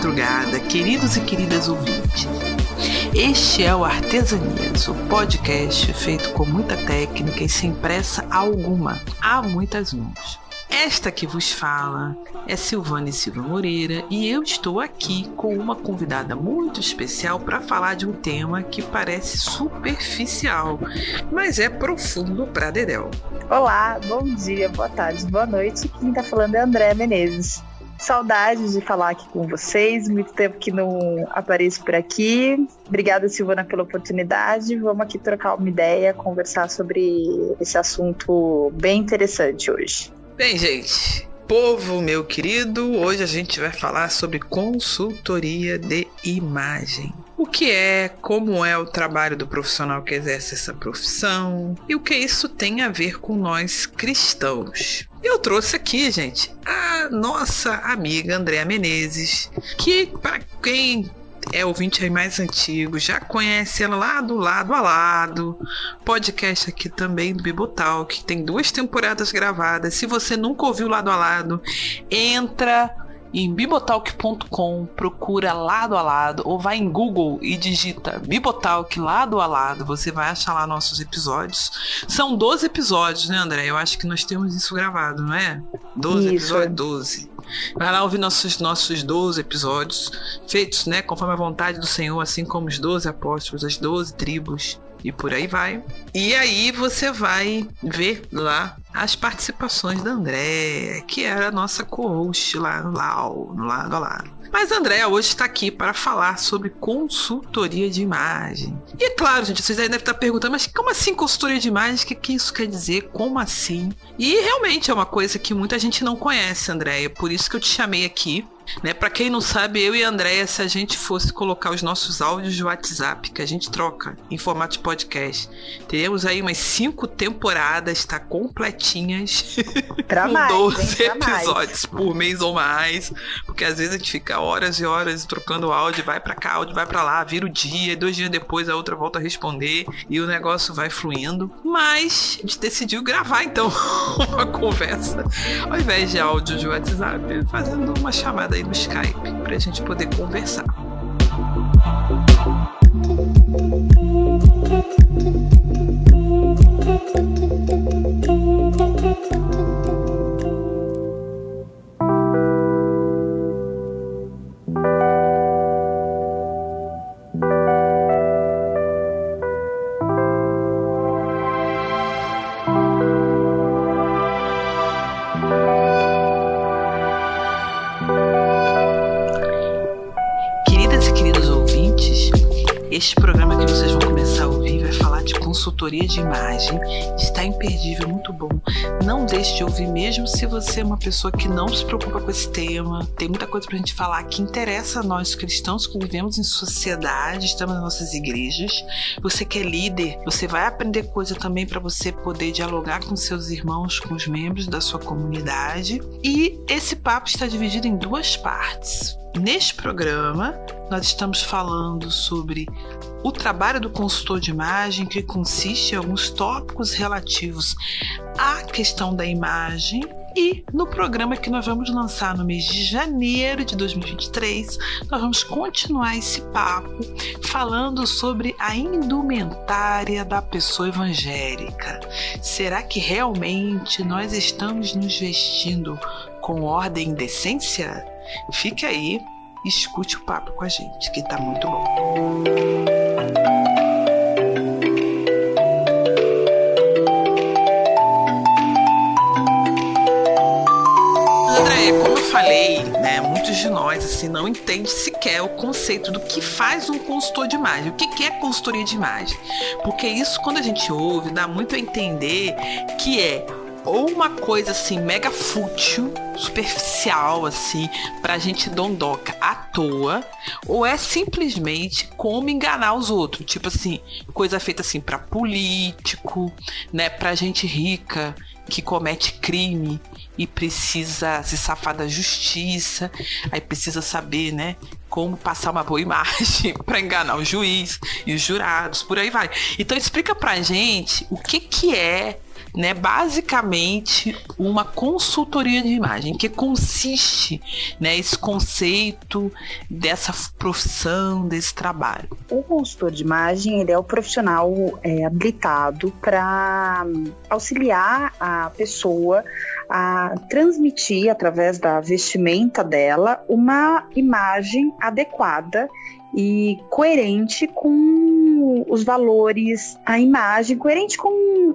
madrugada, queridos e queridas ouvintes. Este é o Artesanias, o podcast feito com muita técnica e sem pressa alguma, há muitas mãos. Esta que vos fala é Silvane Silva Moreira e eu estou aqui com uma convidada muito especial para falar de um tema que parece superficial, mas é profundo para Dedel. Olá, bom dia, boa tarde, boa noite. Quem está falando é André Menezes. Saudades de falar aqui com vocês, muito tempo que não apareço por aqui. Obrigada, Silvana, pela oportunidade. Vamos aqui trocar uma ideia, conversar sobre esse assunto bem interessante hoje. Bem, gente, povo meu querido, hoje a gente vai falar sobre consultoria de imagem. O que é, como é o trabalho do profissional que exerce essa profissão e o que isso tem a ver com nós cristãos. Eu trouxe aqui, gente, a nossa amiga Andréa Menezes, que para quem é ouvinte aí mais antigo, já conhece ela lá do lado a lado. Podcast aqui também do Bibotal, que tem duas temporadas gravadas. Se você nunca ouviu lado a lado, entra em bibotalk.com, procura lado a lado, ou vai em Google e digita Bibotalk lado a lado, você vai achar lá nossos episódios. São 12 episódios, né, André? Eu acho que nós temos isso gravado, não é? 12 isso. episódios, 12. Vai lá ouvir nossos, nossos 12 episódios, feitos, né, conforme a vontade do Senhor, assim como os 12 apóstolos, as 12 tribos e por aí vai. E aí você vai ver lá as participações da André, que era a nossa co-host lá no lado lado. Mas a Andrea hoje está aqui para falar sobre consultoria de imagem. E é claro, gente, vocês aí devem estar perguntando, mas como assim consultoria de imagem? O que, que isso quer dizer? Como assim? E realmente é uma coisa que muita gente não conhece, Andréia. Por isso que eu te chamei aqui né? Para quem não sabe, eu e a Andréia, se a gente fosse colocar os nossos áudios de WhatsApp, que a gente troca em formato de podcast, teríamos aí umas cinco temporadas, tá? Completinhas. Pra com mais, 12 hein? episódios mais. por mês ou mais. Porque às vezes a gente fica horas e horas trocando áudio, vai para cá, áudio vai para lá, vira o dia, dois dias depois a outra volta a responder e o negócio vai fluindo. Mas a gente decidiu gravar então uma conversa ao invés de áudio de WhatsApp, fazendo uma chamada aí no Skype para a gente poder conversar. Consultoria de imagem. Está imperdível, muito bom. Não deixe de ouvir, mesmo se você é uma pessoa que não se preocupa com esse tema. Tem muita coisa pra gente falar que interessa a nós cristãos que vivemos em sociedade, estamos nas nossas igrejas. Você que é líder, você vai aprender coisa também para você poder dialogar com seus irmãos, com os membros da sua comunidade. E esse papo está dividido em duas partes. Neste programa, nós estamos falando sobre o trabalho do consultor de imagem, que consiste em alguns tópicos relativos à questão da imagem. E no programa que nós vamos lançar no mês de janeiro de 2023, nós vamos continuar esse papo falando sobre a indumentária da pessoa evangélica. Será que realmente nós estamos nos vestindo com ordem e decência? Fique aí, escute o papo com a gente, que tá muito bom. André, como eu falei, né, muitos de nós assim não entendem sequer o conceito do que faz um consultor de imagem. O que é consultoria de imagem? Porque isso, quando a gente ouve, dá muito a entender que é ou uma coisa assim mega fútil, superficial assim, pra gente dondoca à toa, ou é simplesmente como enganar os outros, tipo assim, coisa feita assim para político, né, pra gente rica que comete crime e precisa se safar da justiça, aí precisa saber, né, como passar uma boa imagem para enganar o juiz e os jurados, por aí vai. Então explica pra gente o que que é né, basicamente uma consultoria de imagem, que consiste né, esse conceito dessa profissão, desse trabalho. O consultor de imagem ele é o profissional é, habilitado para auxiliar a pessoa a transmitir através da vestimenta dela uma imagem adequada e coerente com os valores, a imagem, coerente com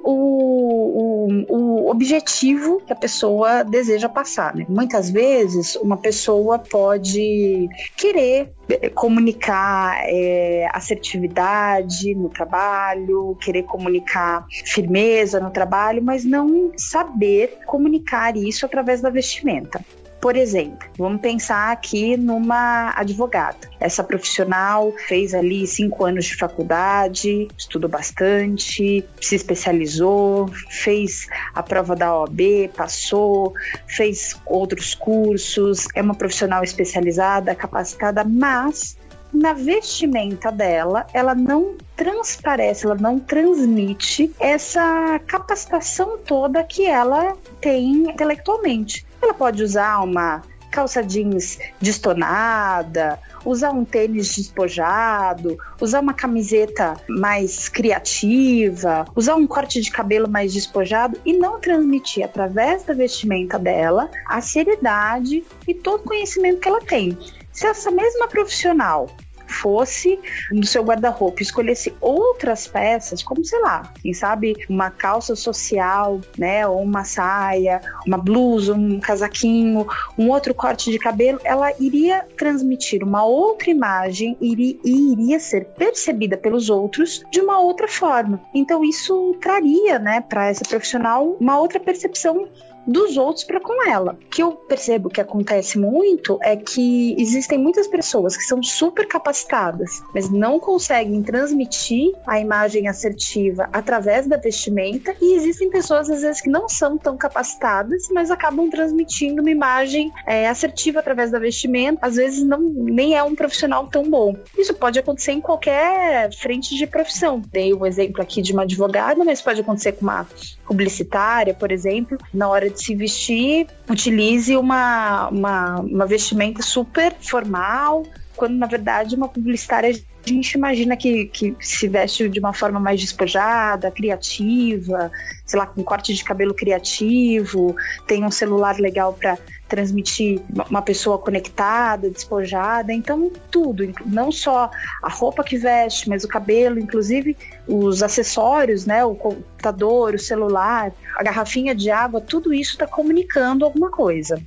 o, o, o objetivo que a pessoa deseja passar. Né? Muitas vezes, uma pessoa pode querer eh, comunicar é, assertividade no trabalho, querer comunicar firmeza no trabalho, mas não saber comunicar isso através da vestimenta. Por exemplo, vamos pensar aqui numa advogada. Essa profissional fez ali cinco anos de faculdade, estudou bastante, se especializou, fez a prova da OAB, passou, fez outros cursos, é uma profissional especializada, capacitada, mas na vestimenta dela, ela não transparece, ela não transmite essa capacitação toda que ela tem intelectualmente. Ela pode usar uma calça jeans destonada, usar um tênis despojado, usar uma camiseta mais criativa, usar um corte de cabelo mais despojado e não transmitir através da vestimenta dela a seriedade e todo o conhecimento que ela tem. Se essa mesma profissional fosse no seu guarda-roupa, escolhesse outras peças, como sei lá, quem sabe uma calça social, né, ou uma saia, uma blusa, um casaquinho, um outro corte de cabelo, ela iria transmitir uma outra imagem e iria ser percebida pelos outros de uma outra forma. Então isso traria, né, para essa profissional uma outra percepção dos outros para com ela. O que eu percebo que acontece muito é que existem muitas pessoas que são super capacitadas, mas não conseguem transmitir a imagem assertiva através da vestimenta, e existem pessoas às vezes que não são tão capacitadas, mas acabam transmitindo uma imagem é, assertiva através da vestimenta, às vezes não nem é um profissional tão bom. Isso pode acontecer em qualquer frente de profissão. Dei o um exemplo aqui de uma advogada, mas pode acontecer com uma publicitária, por exemplo, na hora de se vestir, utilize uma, uma, uma vestimenta super formal, quando na verdade uma publicitária a gente imagina que, que se veste de uma forma mais despojada, criativa, sei lá, com corte de cabelo criativo, tem um celular legal para transmitir uma pessoa conectada, despojada. Então, tudo, não só a roupa que veste, mas o cabelo, inclusive os acessórios, né? O computador, o celular, a garrafinha de água, tudo isso está comunicando alguma coisa.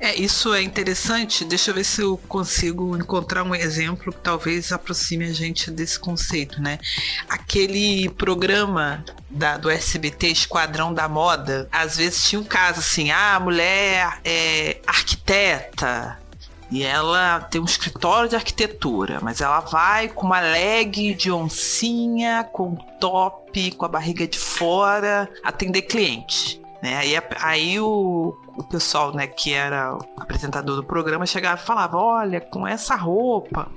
É, isso é interessante. Deixa eu ver se eu consigo encontrar um exemplo que talvez aproxime a gente desse conceito, né? Aquele programa da, do SBT, Esquadrão da Moda, às vezes tinha um caso assim: ah, a mulher é arquiteta, e ela tem um escritório de arquitetura, mas ela vai com uma leg de oncinha, com top, com a barriga de fora, atender cliente. Né? Aí, aí o, o pessoal, né, que era apresentador do programa, chegava e falava: Olha, com essa roupa,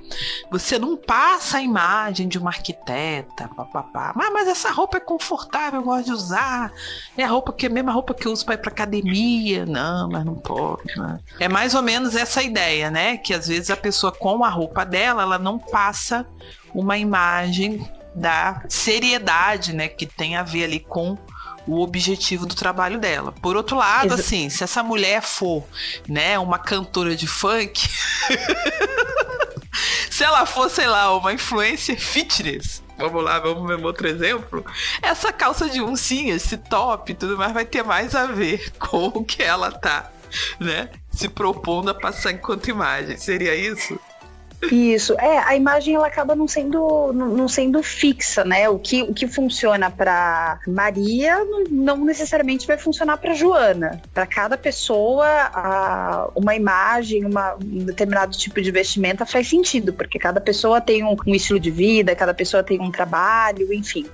você não passa a imagem de uma arquiteta, papapá. Mas, mas essa roupa é confortável, eu gosto de usar. É a roupa que é a mesma roupa que eu uso para ir pra academia. Não, mas não pode. Né? É mais ou menos essa ideia, né? Que às vezes a pessoa com a roupa dela, ela não passa uma imagem da seriedade, né, que tem a ver ali com o objetivo do trabalho dela. Por outro lado, Exa assim, se essa mulher for, né, uma cantora de funk, se ela for, sei lá, uma influencer fitness, vamos lá, vamos ver um outro exemplo. Essa calça de oncinha, esse top e tudo mais vai ter mais a ver com o que ela tá, né? Se propondo a passar enquanto imagem. Seria isso? Isso, é, a imagem ela acaba não sendo, não, sendo fixa, né? O que, o que funciona para Maria não, não, necessariamente vai funcionar para Joana. Para cada pessoa, a, uma imagem, uma, um determinado tipo de vestimenta faz sentido, porque cada pessoa tem um, um estilo de vida, cada pessoa tem um trabalho, enfim.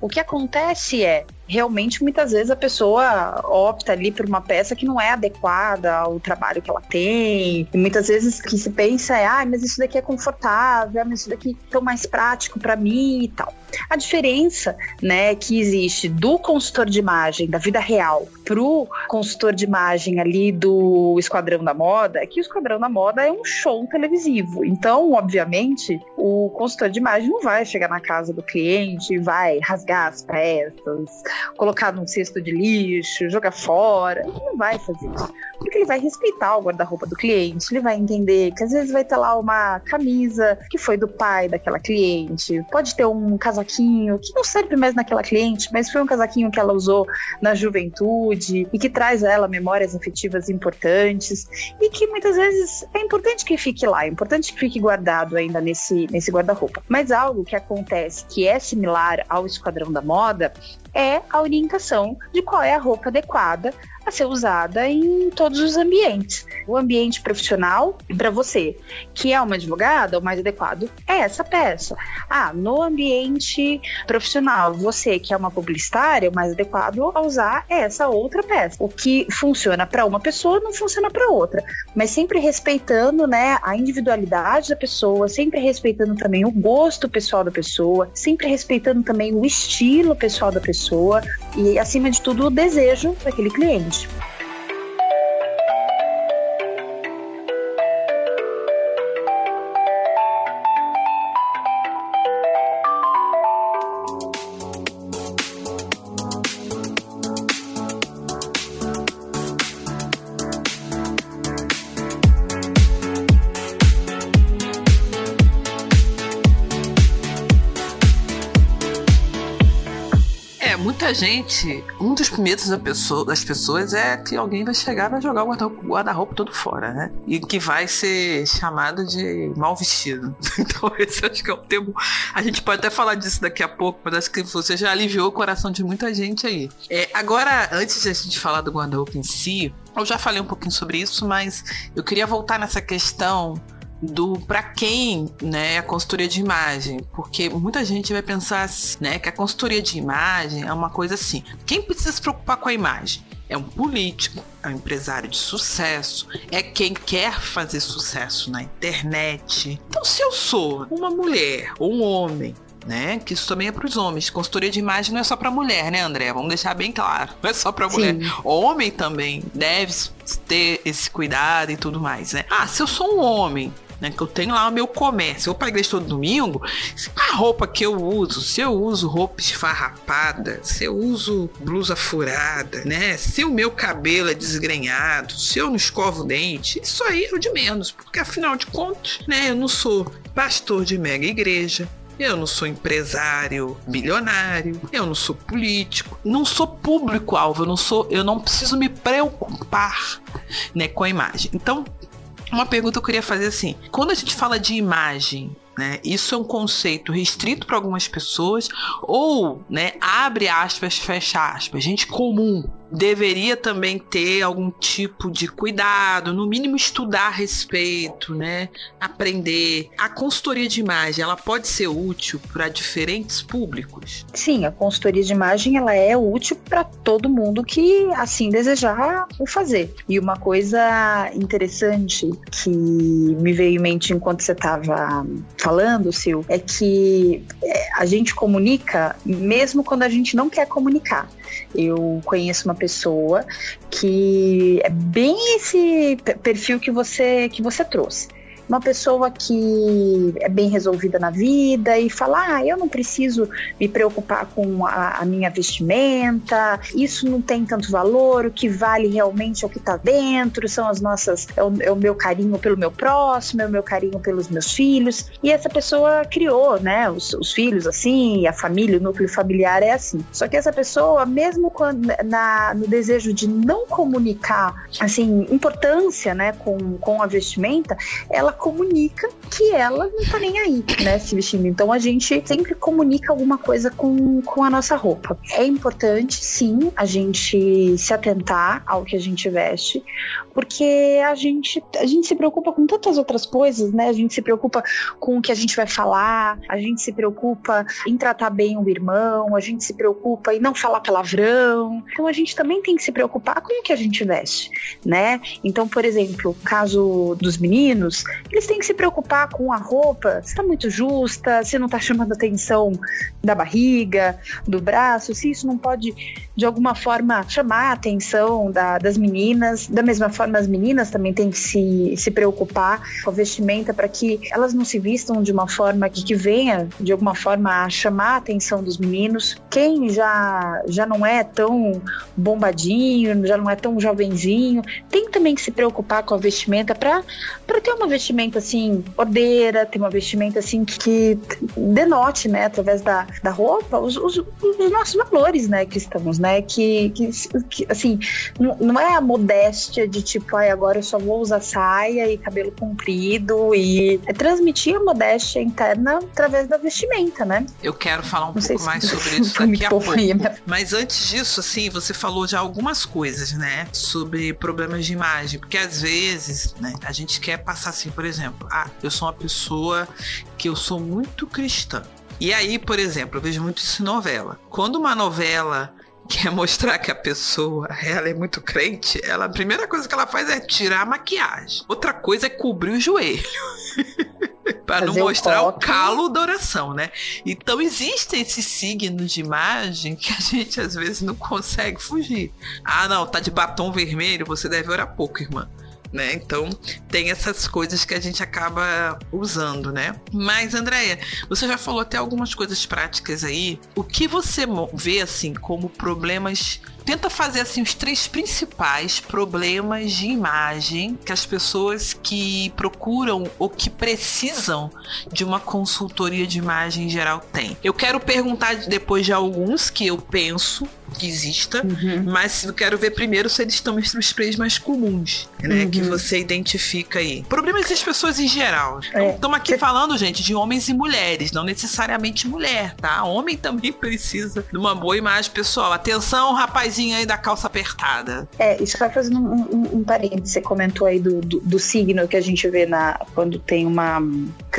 O que acontece é, realmente muitas vezes a pessoa opta ali por uma peça que não é adequada ao trabalho que ela tem. E muitas vezes que se pensa é, ah, mas isso daqui é confortável, mas isso daqui é tão mais prático para mim e tal. A diferença, né, que existe do consultor de imagem da vida real pro consultor de imagem ali do Esquadrão da Moda é que o Esquadrão da Moda é um show televisivo. Então, obviamente, o consultor de imagem não vai chegar na casa do cliente, vai rasgar as peças, colocar num cesto de lixo, jogar fora. Ele não vai fazer isso. Porque ele vai respeitar o guarda-roupa do cliente, ele vai entender que às vezes vai ter lá uma camisa que foi do pai daquela cliente, pode ter um casaquinho que não serve mais naquela cliente, mas foi um casaquinho que ela usou na juventude e que traz a ela memórias afetivas importantes e que muitas vezes é importante que fique lá, é importante que fique guardado ainda nesse, nesse guarda-roupa. Mas algo que acontece que é similar ao Esquadrão da Moda é a orientação de qual é a roupa adequada a ser usada em todos os ambientes. O ambiente profissional, para você, que é uma advogada, o mais adequado é essa peça. Ah, no ambiente profissional, você que é uma publicitária, o mais adequado a usar é essa outra peça. O que funciona para uma pessoa não funciona para outra, mas sempre respeitando, né, a individualidade da pessoa, sempre respeitando também o gosto pessoal da pessoa, sempre respeitando também o estilo pessoal da pessoa e acima de tudo o desejo daquele cliente. Gente, um dos medos da pessoa, das pessoas é que alguém vai chegar vai jogar o guarda-roupa todo fora, né? E que vai ser chamado de mal vestido. Então, esse acho que é o termo. A gente pode até falar disso daqui a pouco, mas acho que você já aliviou o coração de muita gente aí. É, agora, antes de a gente falar do guarda-roupa em si, eu já falei um pouquinho sobre isso, mas eu queria voltar nessa questão do para quem, né, a consultoria de imagem, porque muita gente vai pensar, né, que a consultoria de imagem é uma coisa assim. Quem precisa se preocupar com a imagem? É um político, é um empresário de sucesso, é quem quer fazer sucesso na internet. Então, se eu sou uma mulher ou um homem né? Que isso também é para os homens. Consultoria de imagem não é só para mulher, né, André? Vamos deixar bem claro. Não é só para mulher. Homem também deve ter esse cuidado e tudo mais, né? Ah, se eu sou um homem né? Que eu tenho lá o meu comércio. Eu vou pra igreja todo domingo. A roupa que eu uso, se eu uso roupa esfarrapada, se eu uso blusa furada, né? Se o meu cabelo é desgrenhado, se eu não escovo o dente, isso aí é o de menos, porque afinal de contas, né? Eu não sou pastor de mega igreja, eu não sou empresário bilionário, eu não sou político, não sou público-alvo, eu não sou, eu não preciso me preocupar, né, com a imagem. Então, uma pergunta eu queria fazer assim: quando a gente fala de imagem, né, isso é um conceito restrito para algumas pessoas ou, né, abre aspas, fecha aspas, gente comum deveria também ter algum tipo de cuidado, no mínimo estudar a respeito, né? Aprender. A consultoria de imagem, ela pode ser útil para diferentes públicos? Sim, a consultoria de imagem ela é útil para todo mundo que assim desejar o fazer. E uma coisa interessante que me veio em mente enquanto você estava falando, Sil, é que é, a gente comunica mesmo quando a gente não quer comunicar. Eu conheço uma pessoa que é bem esse perfil que você que você trouxe uma pessoa que é bem resolvida na vida e fala: ah, eu não preciso me preocupar com a, a minha vestimenta, isso não tem tanto valor, o que vale realmente é o que está dentro, são as nossas, é o, é o, meu carinho pelo meu próximo, é o meu carinho pelos meus filhos. E essa pessoa criou, né, os, os filhos assim, a família, o núcleo familiar é assim. Só que essa pessoa, mesmo quando, na, no desejo de não comunicar, assim, importância, né, com, com a vestimenta, ela comunica que ela não tá nem aí, né, se vestindo. Então a gente sempre comunica alguma coisa com, com a nossa roupa. É importante, sim, a gente se atentar ao que a gente veste, porque a gente, a gente se preocupa com tantas outras coisas, né? A gente se preocupa com o que a gente vai falar, a gente se preocupa em tratar bem o irmão, a gente se preocupa em não falar palavrão. Então a gente também tem que se preocupar com o que a gente veste, né? Então, por exemplo, caso dos meninos, eles têm que se preocupar com a roupa, se tá muito justa, se não tá chamando atenção da barriga, do braço, se isso não pode de alguma forma chamar a atenção da, das meninas. Da mesma forma, as meninas também têm que se, se preocupar com a vestimenta para que elas não se vistam de uma forma que, que venha de alguma forma a chamar a atenção dos meninos. Quem já, já não é tão bombadinho, já não é tão jovenzinho, tem também que se preocupar com a vestimenta para ter uma vestimenta assim, ordeira, ter uma vestimenta assim que, denote, né, através da, da roupa, os, os, os nossos valores, né, cristãos, né, que, que, que assim, não, não, é a modéstia de tipo, ai, agora eu só vou usar saia e cabelo comprido e é transmitir a modéstia interna através da vestimenta, né? Eu quero falar um não pouco mais sobre isso daqui a pouco. Aí, Mas antes disso, assim, você falou de algumas coisas, né, sobre problemas de imagem, porque às vezes, né, a gente quer passar assim, por exemplo, ah, eu sou uma pessoa que eu sou muito cristã. E aí, por exemplo, eu vejo muito isso em novela. Quando uma novela quer mostrar que a pessoa ela é muito crente, ela, a primeira coisa que ela faz é tirar a maquiagem. Outra coisa é cobrir o joelho. para não mostrar o, o, calo da oração, né? Então existem esses signos de imagem que a gente às vezes não consegue fugir. Ah, não, tá de batom vermelho, você deve orar pouco, irmã né? Então tem essas coisas que a gente acaba usando, né? Mas, Andréia, você já falou até algumas coisas práticas aí. O que você vê assim como problemas tenta fazer assim os três principais problemas de imagem que as pessoas que procuram ou que precisam de uma consultoria de imagem em geral têm. Eu quero perguntar depois de alguns que eu penso que exista, uhum. mas eu quero ver primeiro se eles estão entre os três mais comuns, né? Uhum. Que você identifica aí. Problemas das pessoas em geral. Estamos é. aqui falando, gente, de homens e mulheres, não necessariamente mulher, tá? Homem também precisa de uma boa imagem pessoal. Atenção, rapazinho aí da calça apertada. É, isso vai fazendo um, um, um parênteses. Você comentou aí do, do, do, signo que a gente vê na, quando tem uma,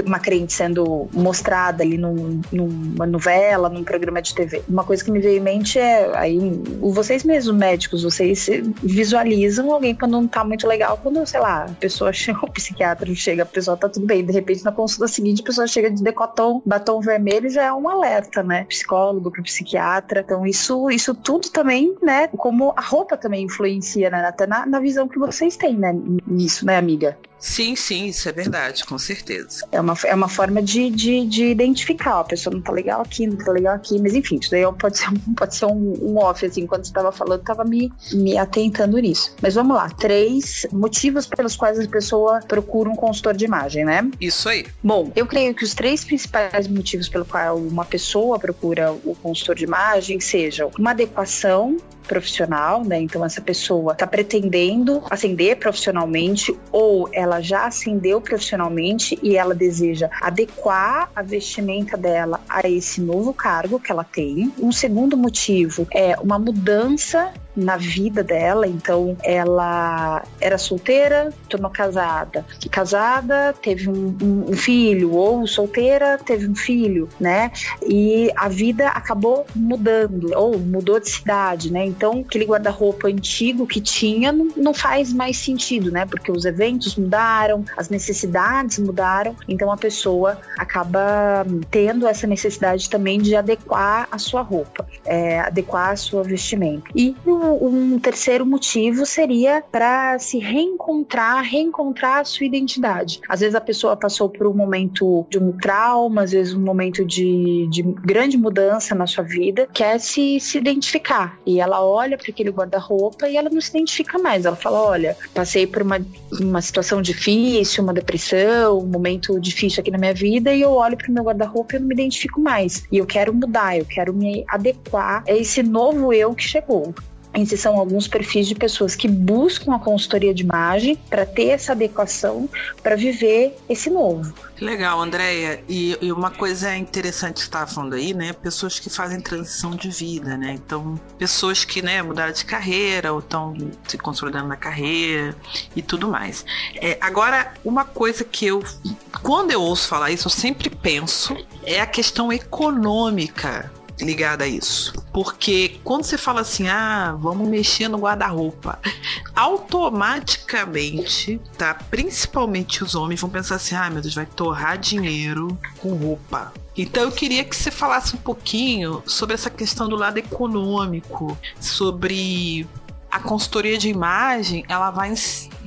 uma crente sendo mostrada ali num, numa novela, num programa de TV. Uma coisa que me veio em mente é Aí vocês mesmos, médicos, vocês visualizam alguém quando não tá muito legal, quando, sei lá, a pessoa chega, o psiquiatra chega, a pessoa tá tudo bem, de repente na consulta seguinte a pessoa chega de decotom, batom vermelho, já é um alerta, né? Psicólogo pro psiquiatra. Então isso, isso tudo também, né? Como a roupa também influencia, né? Até na, na visão que vocês têm, né? Nisso, né, amiga? Sim, sim, isso é verdade, com certeza. É uma, é uma forma de, de, de identificar, a pessoa não tá legal aqui, não tá legal aqui, mas enfim, isso daí pode ser, pode ser um, um off, assim, quando você tava falando, tava me, me atentando nisso. Mas vamos lá, três motivos pelos quais a pessoa procura um consultor de imagem, né? Isso aí. Bom, eu creio que os três principais motivos pelo qual uma pessoa procura o consultor de imagem sejam uma adequação profissional, né? Então essa pessoa está pretendendo ascender profissionalmente ou ela já ascendeu profissionalmente e ela deseja adequar a vestimenta dela a esse novo cargo que ela tem. Um segundo motivo é uma mudança na vida dela. Então, ela era solteira, tornou casada. Casada, teve um, um, um, filho, ou solteira, teve um filho, né? E a vida acabou mudando, ou mudou de cidade, né? Então, aquele guarda-roupa antigo que tinha não, não faz mais sentido, né? Porque os eventos mudaram, as necessidades mudaram. Então, a pessoa acaba tendo essa necessidade também de adequar a sua roupa, é, adequar a sua vestimenta. E o um terceiro motivo seria para se reencontrar, reencontrar a sua identidade. Às vezes a pessoa passou por um momento de um trauma, às vezes um momento de, de grande mudança na sua vida, quer se, se identificar. E ela olha para aquele guarda-roupa e ela não se identifica mais. Ela fala: Olha, passei por uma, uma situação difícil, uma depressão, um momento difícil aqui na minha vida, e eu olho para o meu guarda-roupa e eu não me identifico mais. E eu quero mudar, eu quero me adequar a esse novo eu que chegou. Esses são alguns perfis de pessoas que buscam a consultoria de imagem para ter essa adequação para viver esse novo. Legal, Andréia. E, e, uma coisa interessante estava falando aí, né? Pessoas que fazem transição de vida, né? Então, pessoas que né, mudaram de carreira ou estão se consolidando na carreira e tudo mais. É, agora, uma coisa que eu, quando eu ouço falar isso, eu sempre penso é a questão econômica ligada a isso. Porque quando você fala assim, ah, vamos mexer no guarda-roupa, automaticamente, tá? Principalmente os homens vão pensar assim, ah, meu Deus, vai torrar dinheiro com roupa. Então eu queria que você falasse um pouquinho sobre essa questão do lado econômico, sobre a consultoria de imagem, ela vai,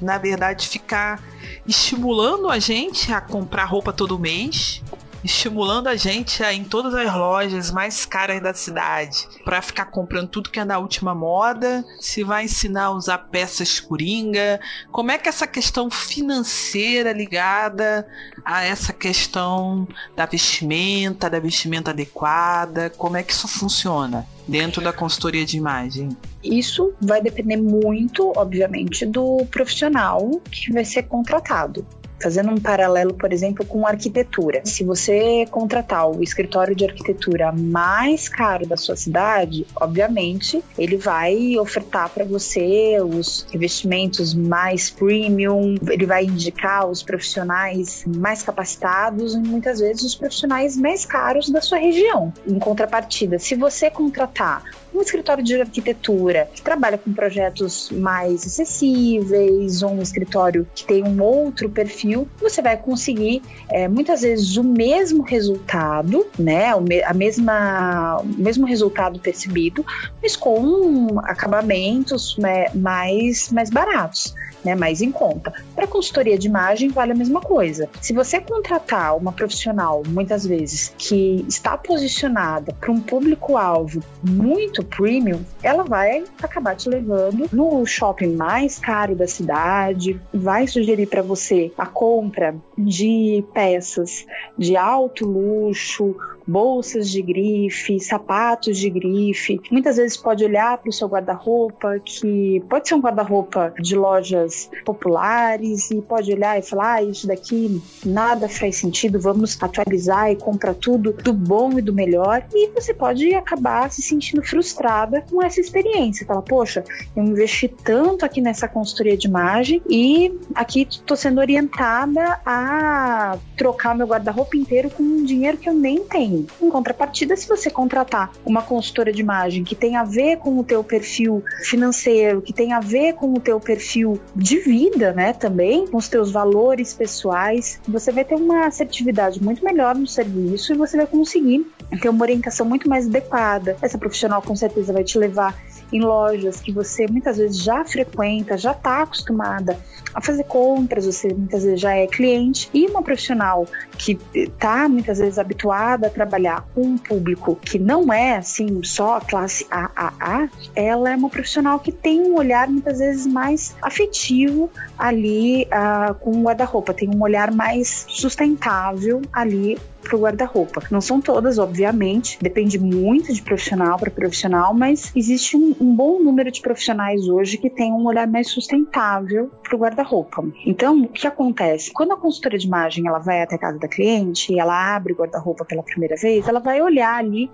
na verdade, ficar estimulando a gente a comprar roupa todo mês, estimulando a gente a ir em todas as lojas mais caras da cidade para ficar comprando tudo que é da última moda, se vai ensinar a usar peças coringa, como é que essa questão financeira ligada a essa questão da vestimenta, da vestimenta adequada, como é que isso funciona dentro da consultoria de imagem? Isso vai depender muito, obviamente, do profissional que vai ser contratado. Fazendo um paralelo, por exemplo, com arquitetura. Se você contratar o escritório de arquitetura mais caro da sua cidade, obviamente, ele vai ofertar para você os investimentos mais premium, ele vai indicar os profissionais mais capacitados e muitas vezes os profissionais mais caros da sua região. Em contrapartida, se você contratar um escritório de arquitetura que trabalha com projetos mais acessíveis, ou um escritório que tem um outro perfil, você vai conseguir é, muitas vezes o mesmo resultado, né? A mesma, o mesmo resultado percebido, mas com acabamentos né, mais, mais baratos né, mais em conta. Para consultoria de imagem vale a mesma coisa. Se você contratar uma profissional, muitas vezes, que está posicionada para um público-alvo muito premium, ela vai acabar te levando no shopping mais caro da cidade, vai sugerir para você a compra de peças de alto luxo, bolsas de grife, sapatos de grife. Muitas vezes pode olhar para o seu guarda-roupa, que pode ser um guarda-roupa de lojas populares, e pode olhar e falar: ah, isso daqui nada faz sentido, vamos atualizar e comprar tudo do bom e do melhor. E você pode acabar se sentindo frustrada com essa experiência. Fala, poxa, eu investi tanto aqui nessa consultoria de imagem e aqui estou sendo orientada a trocar meu guarda-roupa inteiro com um dinheiro que eu nem tenho. Em contrapartida, se você contratar uma consultora de imagem que tem a ver com o teu perfil financeiro, que tem a ver com o teu perfil de vida, né, também, com os teus valores pessoais, você vai ter uma assertividade muito melhor no serviço e você vai conseguir ter uma orientação muito mais adequada. Essa profissional com certeza vai te levar em lojas que você muitas vezes já frequenta, já está acostumada a fazer compras, você muitas vezes já é cliente, e uma profissional que está muitas vezes habituada a trabalhar com um público que não é assim só classe AAA, ela é uma profissional que tem um olhar muitas vezes mais afetivo ali uh, com o guarda-roupa, tem um olhar mais sustentável ali para o guarda-roupa. Não são todas, obviamente, depende muito de profissional para profissional, mas existe um, um, bom número de profissionais hoje que tem um olhar mais sustentável para o guarda-roupa. Então, o que acontece? Quando a consultora de imagem ela vai até a casa da cliente e ela abre o guarda-roupa pela primeira vez, ela vai olhar ali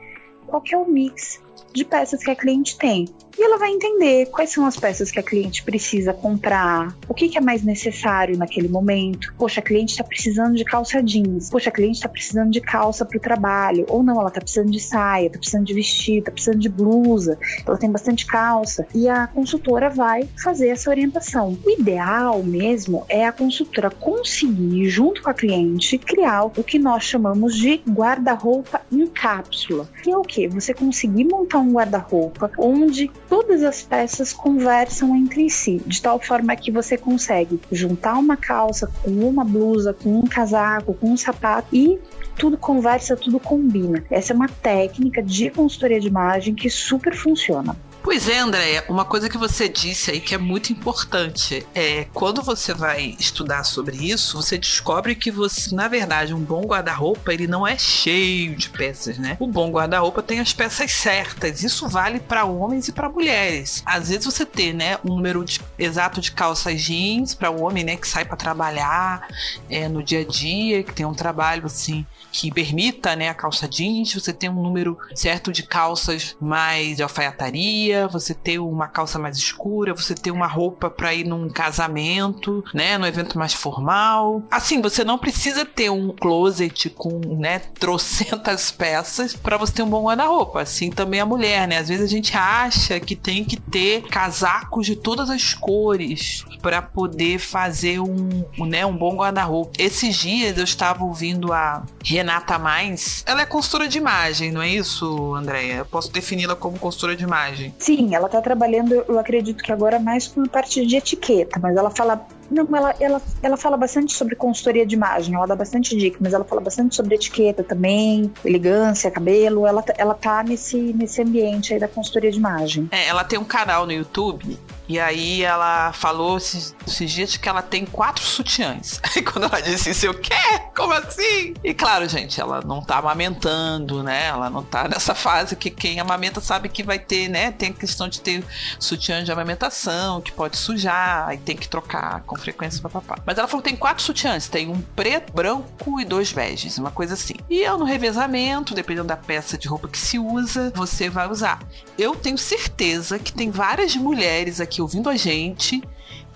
qual é o mix de peças que a cliente tem. E ela vai entender quais são as peças que a cliente precisa comprar, o que, que é mais necessário naquele momento. Poxa, a cliente está precisando de calça jeans. Poxa, a cliente está precisando de calça para o trabalho. Ou não, ela está precisando de saia, está precisando de vestido, está precisando de blusa. Ela tem bastante calça. E a consultora vai fazer essa orientação. O ideal mesmo é a consultora conseguir, junto com a cliente, criar o que nós chamamos de guarda-roupa em cápsula. Que é o que? Você conseguir montar um guarda-roupa onde todas as peças conversam entre si, de tal forma que você consegue juntar uma calça com uma blusa, com um casaco, com um sapato e tudo conversa, tudo combina. Essa é uma técnica de consultoria de imagem que super funciona. Pois é, Andréia, uma coisa que você disse aí que é muito importante é quando você vai estudar sobre isso, você descobre que você, na verdade, um bom guarda-roupa ele não é cheio de peças, né? O bom guarda-roupa tem as peças certas. Isso vale para homens e para mulheres. Às vezes você tem, né, um número de, exato de calças jeans para o homem, né, que sai para trabalhar é, no dia a dia, que tem um trabalho assim que permita, né, a calça jeans. Você tem um número certo de calças mais de alfaiataria você ter uma calça mais escura, você ter uma roupa para ir num casamento, né, no evento mais formal. Assim, você não precisa ter um closet com, né, trocentas peças para você ter um bom guarda-roupa. Assim também a mulher, né? Às vezes a gente acha que tem que ter casacos de todas as cores para poder fazer um, né, um bom guarda-roupa. Esses dias eu estava ouvindo a Renata Mais. Ela é consultora de imagem, não é isso, Andréia? Eu posso defini-la como consultora de imagem. Sim, ela está trabalhando, eu acredito que agora mais com a parte de etiqueta, mas ela fala não, ela, ela, ela fala bastante sobre consultoria de imagem, ela dá bastante dica, mas ela fala bastante sobre etiqueta também, elegância, cabelo. Ela, ela tá nesse, nesse ambiente aí da consultoria de imagem. É, ela tem um canal no YouTube e aí ela falou esses, esses, dias que ela tem quatro sutiãs. Aí quando ela disse isso, eu, quê? Como assim? E claro, gente, ela não tá amamentando, né? Ela não tá nessa fase que quem amamenta sabe que vai ter, né? Tem a questão de ter sutiã de amamentação, que pode sujar, aí tem que trocar com frequência, papapá. Mas ela falou que tem quatro sutiãs, tem um preto, branco e dois beges, uma coisa assim. E eu no revezamento, dependendo da peça de roupa que se usa, você vai usar. Eu tenho certeza que tem várias mulheres aqui ouvindo a gente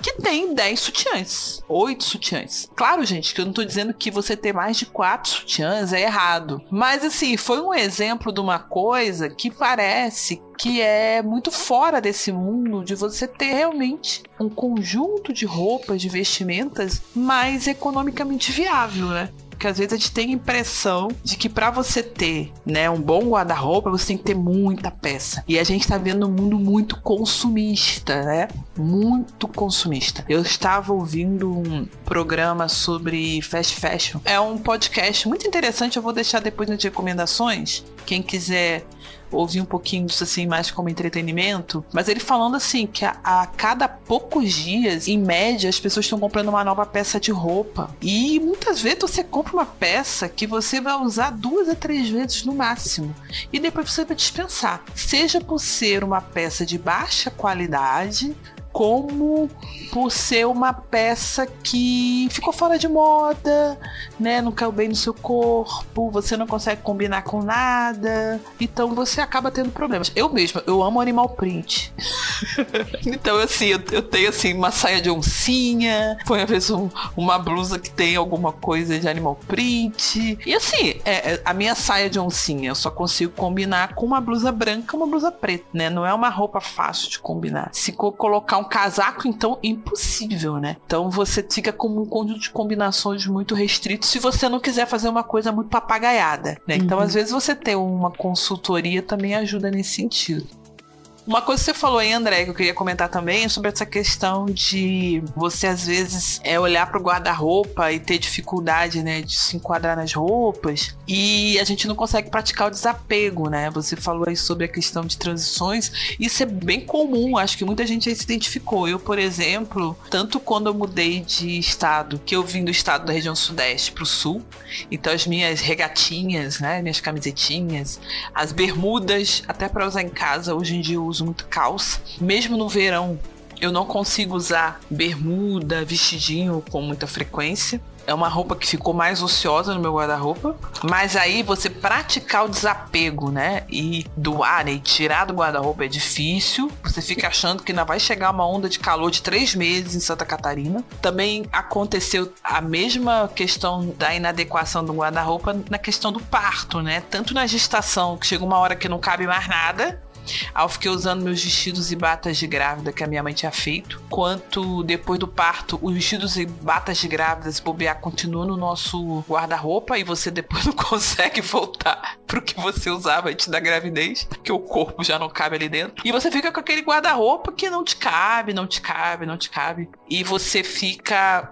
que tem 10 sutiãs, 8 sutiãs. Claro, gente, que eu não tô dizendo que você ter mais de 4 sutiãs é errado. Mas assim, foi um exemplo de uma coisa que parece que é muito fora desse mundo de você ter realmente um conjunto de roupas, de vestimentas mais economicamente viável, né? Porque às vezes a gente tem a impressão de que para você ter, né, um bom guarda-roupa, você tem que ter muita peça. E a gente tá vendo um mundo muito consumista, né? Muito consumista. Eu estava ouvindo um programa sobre fast fashion. É um podcast muito interessante, eu vou deixar depois nas recomendações. Quem quiser ouvir um pouquinho disso assim mais como entretenimento, mas ele falando assim que a, a cada poucos dias, em média, as pessoas estão comprando uma nova peça de roupa. E muitas vezes você compra uma peça que você vai usar duas a três vezes no máximo. E depois você vai dispensar. Seja por ser uma peça de baixa qualidade, como por ser uma peça que ficou fora de moda, né? Não caiu bem no seu corpo, você não consegue combinar com nada, então você acaba tendo problemas. Eu mesma, eu amo animal print. então, assim, eu, eu, tenho assim uma saia de oncinha, põe às vezes um, uma blusa que tem alguma coisa de animal print. E assim, é, é, a minha saia de oncinha eu só consigo combinar com uma blusa branca uma blusa preta, né? Não é uma roupa fácil de combinar. Se colocar um casaco, então impossível, né? Então você fica com um conjunto de combinações muito restritos se você não quiser fazer uma coisa muito papagaiada, né? Então, uhum. às vezes, você ter uma consultoria também ajuda nesse sentido. Uma coisa que você falou aí, André, que eu queria comentar também é sobre essa questão de você às vezes é olhar para o guarda-roupa e ter dificuldade, né, de se enquadrar nas roupas e a gente não consegue praticar o desapego, né? Você falou aí sobre a questão de transições. Isso é bem comum, acho que muita gente aí se identificou. Eu, por exemplo, tanto quando eu mudei de estado, que eu vim do estado da região sudeste para o sul, então as minhas regatinhas, né, minhas camisetinhas, as bermudas, até para usar em casa, hoje em dia eu uso muito calça. Mesmo no verão, eu não consigo usar bermuda, vestidinho com muita frequência. É uma roupa que ficou mais ociosa no meu guarda-roupa. Mas aí você praticar o desapego, né? E doar né? e tirar do guarda-roupa é difícil. Você fica achando que ainda vai chegar uma onda de calor de três meses em Santa Catarina. Também aconteceu a mesma questão da inadequação do guarda-roupa na questão do parto, né? Tanto na gestação, que chega uma hora que não cabe mais nada, Eu fiquei usando meus vestidos e batas de grávida que a minha mãe tinha feito. Quanto depois do parto, os vestidos e batas de grávida, se bobear, continuam no nosso guarda-roupa e você depois não consegue voltar pro que você usava antes da gravidez, porque o corpo já não cabe ali dentro. E você fica com aquele guarda-roupa que não te cabe, não te cabe, não te cabe. E você fica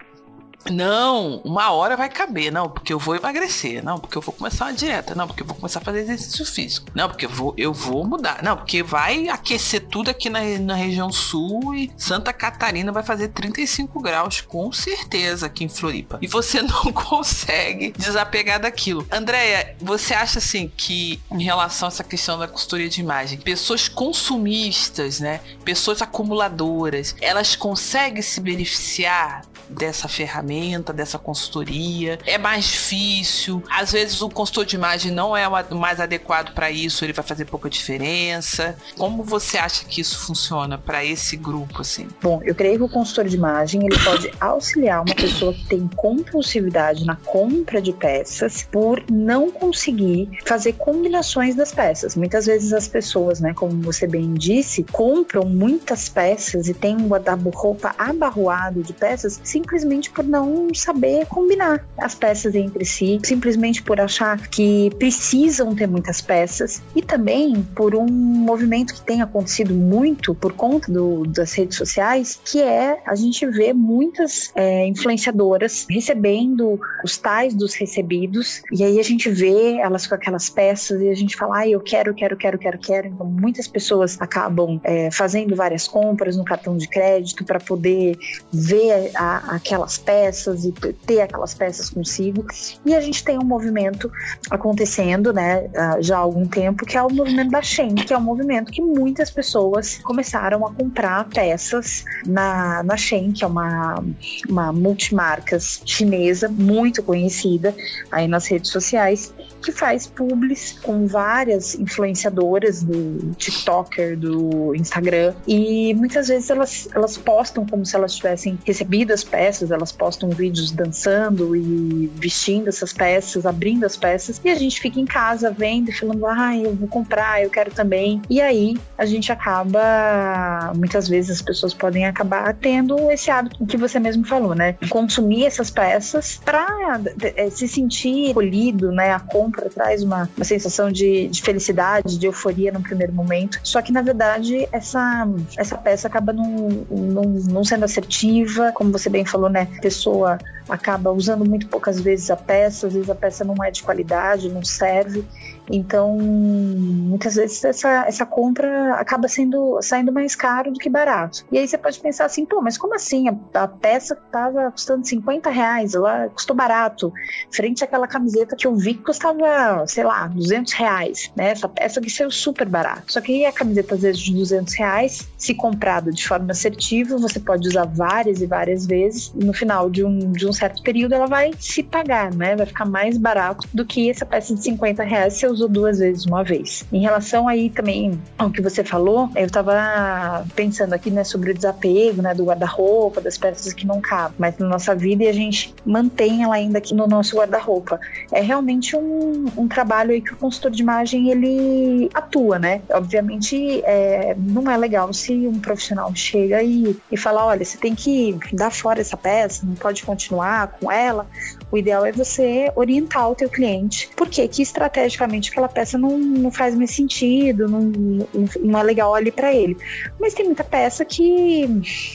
não, uma hora vai caber. Não, porque eu vou emagrecer. Não, porque eu vou começar uma dieta. Não, porque eu vou começar a fazer exercício físico. Não, porque eu vou, eu vou mudar. Não, porque vai aquecer tudo aqui na, na região sul e Santa Catarina vai fazer 35 graus, com certeza, aqui em Floripa. E você não consegue desapegar daquilo. Andréia, você acha assim que, em relação a essa questão da consultoria de imagem, pessoas consumistas, né? Pessoas acumuladoras, elas conseguem se beneficiar dessa ferramenta, dessa consultoria? É mais difícil? Às vezes o consultor de imagem não é o mais adequado para isso, ele vai fazer pouca diferença. Como você acha que isso funciona para esse grupo assim? Bom, eu creio que o consultor de imagem ele pode auxiliar uma pessoa que tem compulsividade na compra de peças por não conseguir fazer combinações das peças. Muitas vezes as pessoas, né, como você bem disse, compram muitas peças e tem um guarda-roupa abarroado de peças simplesmente por não saber combinar as peças entre si, simplesmente por achar que precisam ter muitas peças e também por um movimento que tem acontecido muito por conta do, das redes sociais, que é a gente vê muitas é, influenciadoras recebendo os tais dos recebidos e aí a gente vê elas com aquelas peças e a gente fala, ah, eu quero, quero, quero, quero, quero. Então muitas pessoas acabam é, fazendo várias compras no cartão de crédito para poder ver a, aquelas peças e ter aquelas peças consigo. E a gente tem um movimento acontecendo, né, já há algum tempo, que é o movimento da Shein, que é um movimento que muitas pessoas começaram a comprar peças na, na Shein, que é uma, uma multimarcas chinesa muito conhecida aí nas redes sociais, que faz publis com várias influenciadoras do TikToker, do Instagram, e muitas vezes elas, elas postam como se elas tivessem recebido as peças, elas postam vídeos dançando e vestindo essas peças, abrindo as peças, e a gente fica em casa vendo e falando, ah, eu vou comprar, eu quero também. E aí a gente acaba, muitas vezes as pessoas podem acabar tendo esse hábito que você mesmo falou, né? Consumir essas peças para é, se sentir polido, né? A compra traz uma, uma sensação de, de felicidade, de euforia no primeiro momento. Só que na verdade essa, essa peça acaba não, não, não sendo assertiva, como você bem falou, né? A pessoa acaba usando muito poucas vezes a peça, às vezes a peça não é de qualidade, não serve. Então, muitas vezes essa, essa compra acaba sendo saindo mais caro do que barato. E aí você pode pensar assim, pô, mas como assim? A, a peça estava custando 50 reais, ela custou barato, frente àquela camiseta que eu vi que custava, sei lá, 200 reais, né? Essa peça que saiu super barato. Só que a camiseta, às vezes, de 200 reais, se comprada de forma assertiva, você pode usar várias e várias vezes, e no final de um, de um certo período ela vai se pagar, né? Vai ficar mais barato do que essa peça de 50 reais se eu usou duas vezes uma vez. Em relação aí também ao que você falou, eu tava pensando aqui, né, sobre o desapego, né, do guarda-roupa, das peças que não cabem, mas na nossa vida e a gente mantém ela ainda aqui no nosso guarda-roupa. É realmente um, um trabalho aí que o consultor de imagem ele atua, né? Obviamente é, não é legal se um profissional chega e, e fala, olha, você tem que dar fora essa peça, não pode continuar com ela, o ideal é você orientar o teu cliente, porque que estrategicamente aquela peça não, não faz mais sentido, não, não é legal ali para ele. Mas tem muita peça que,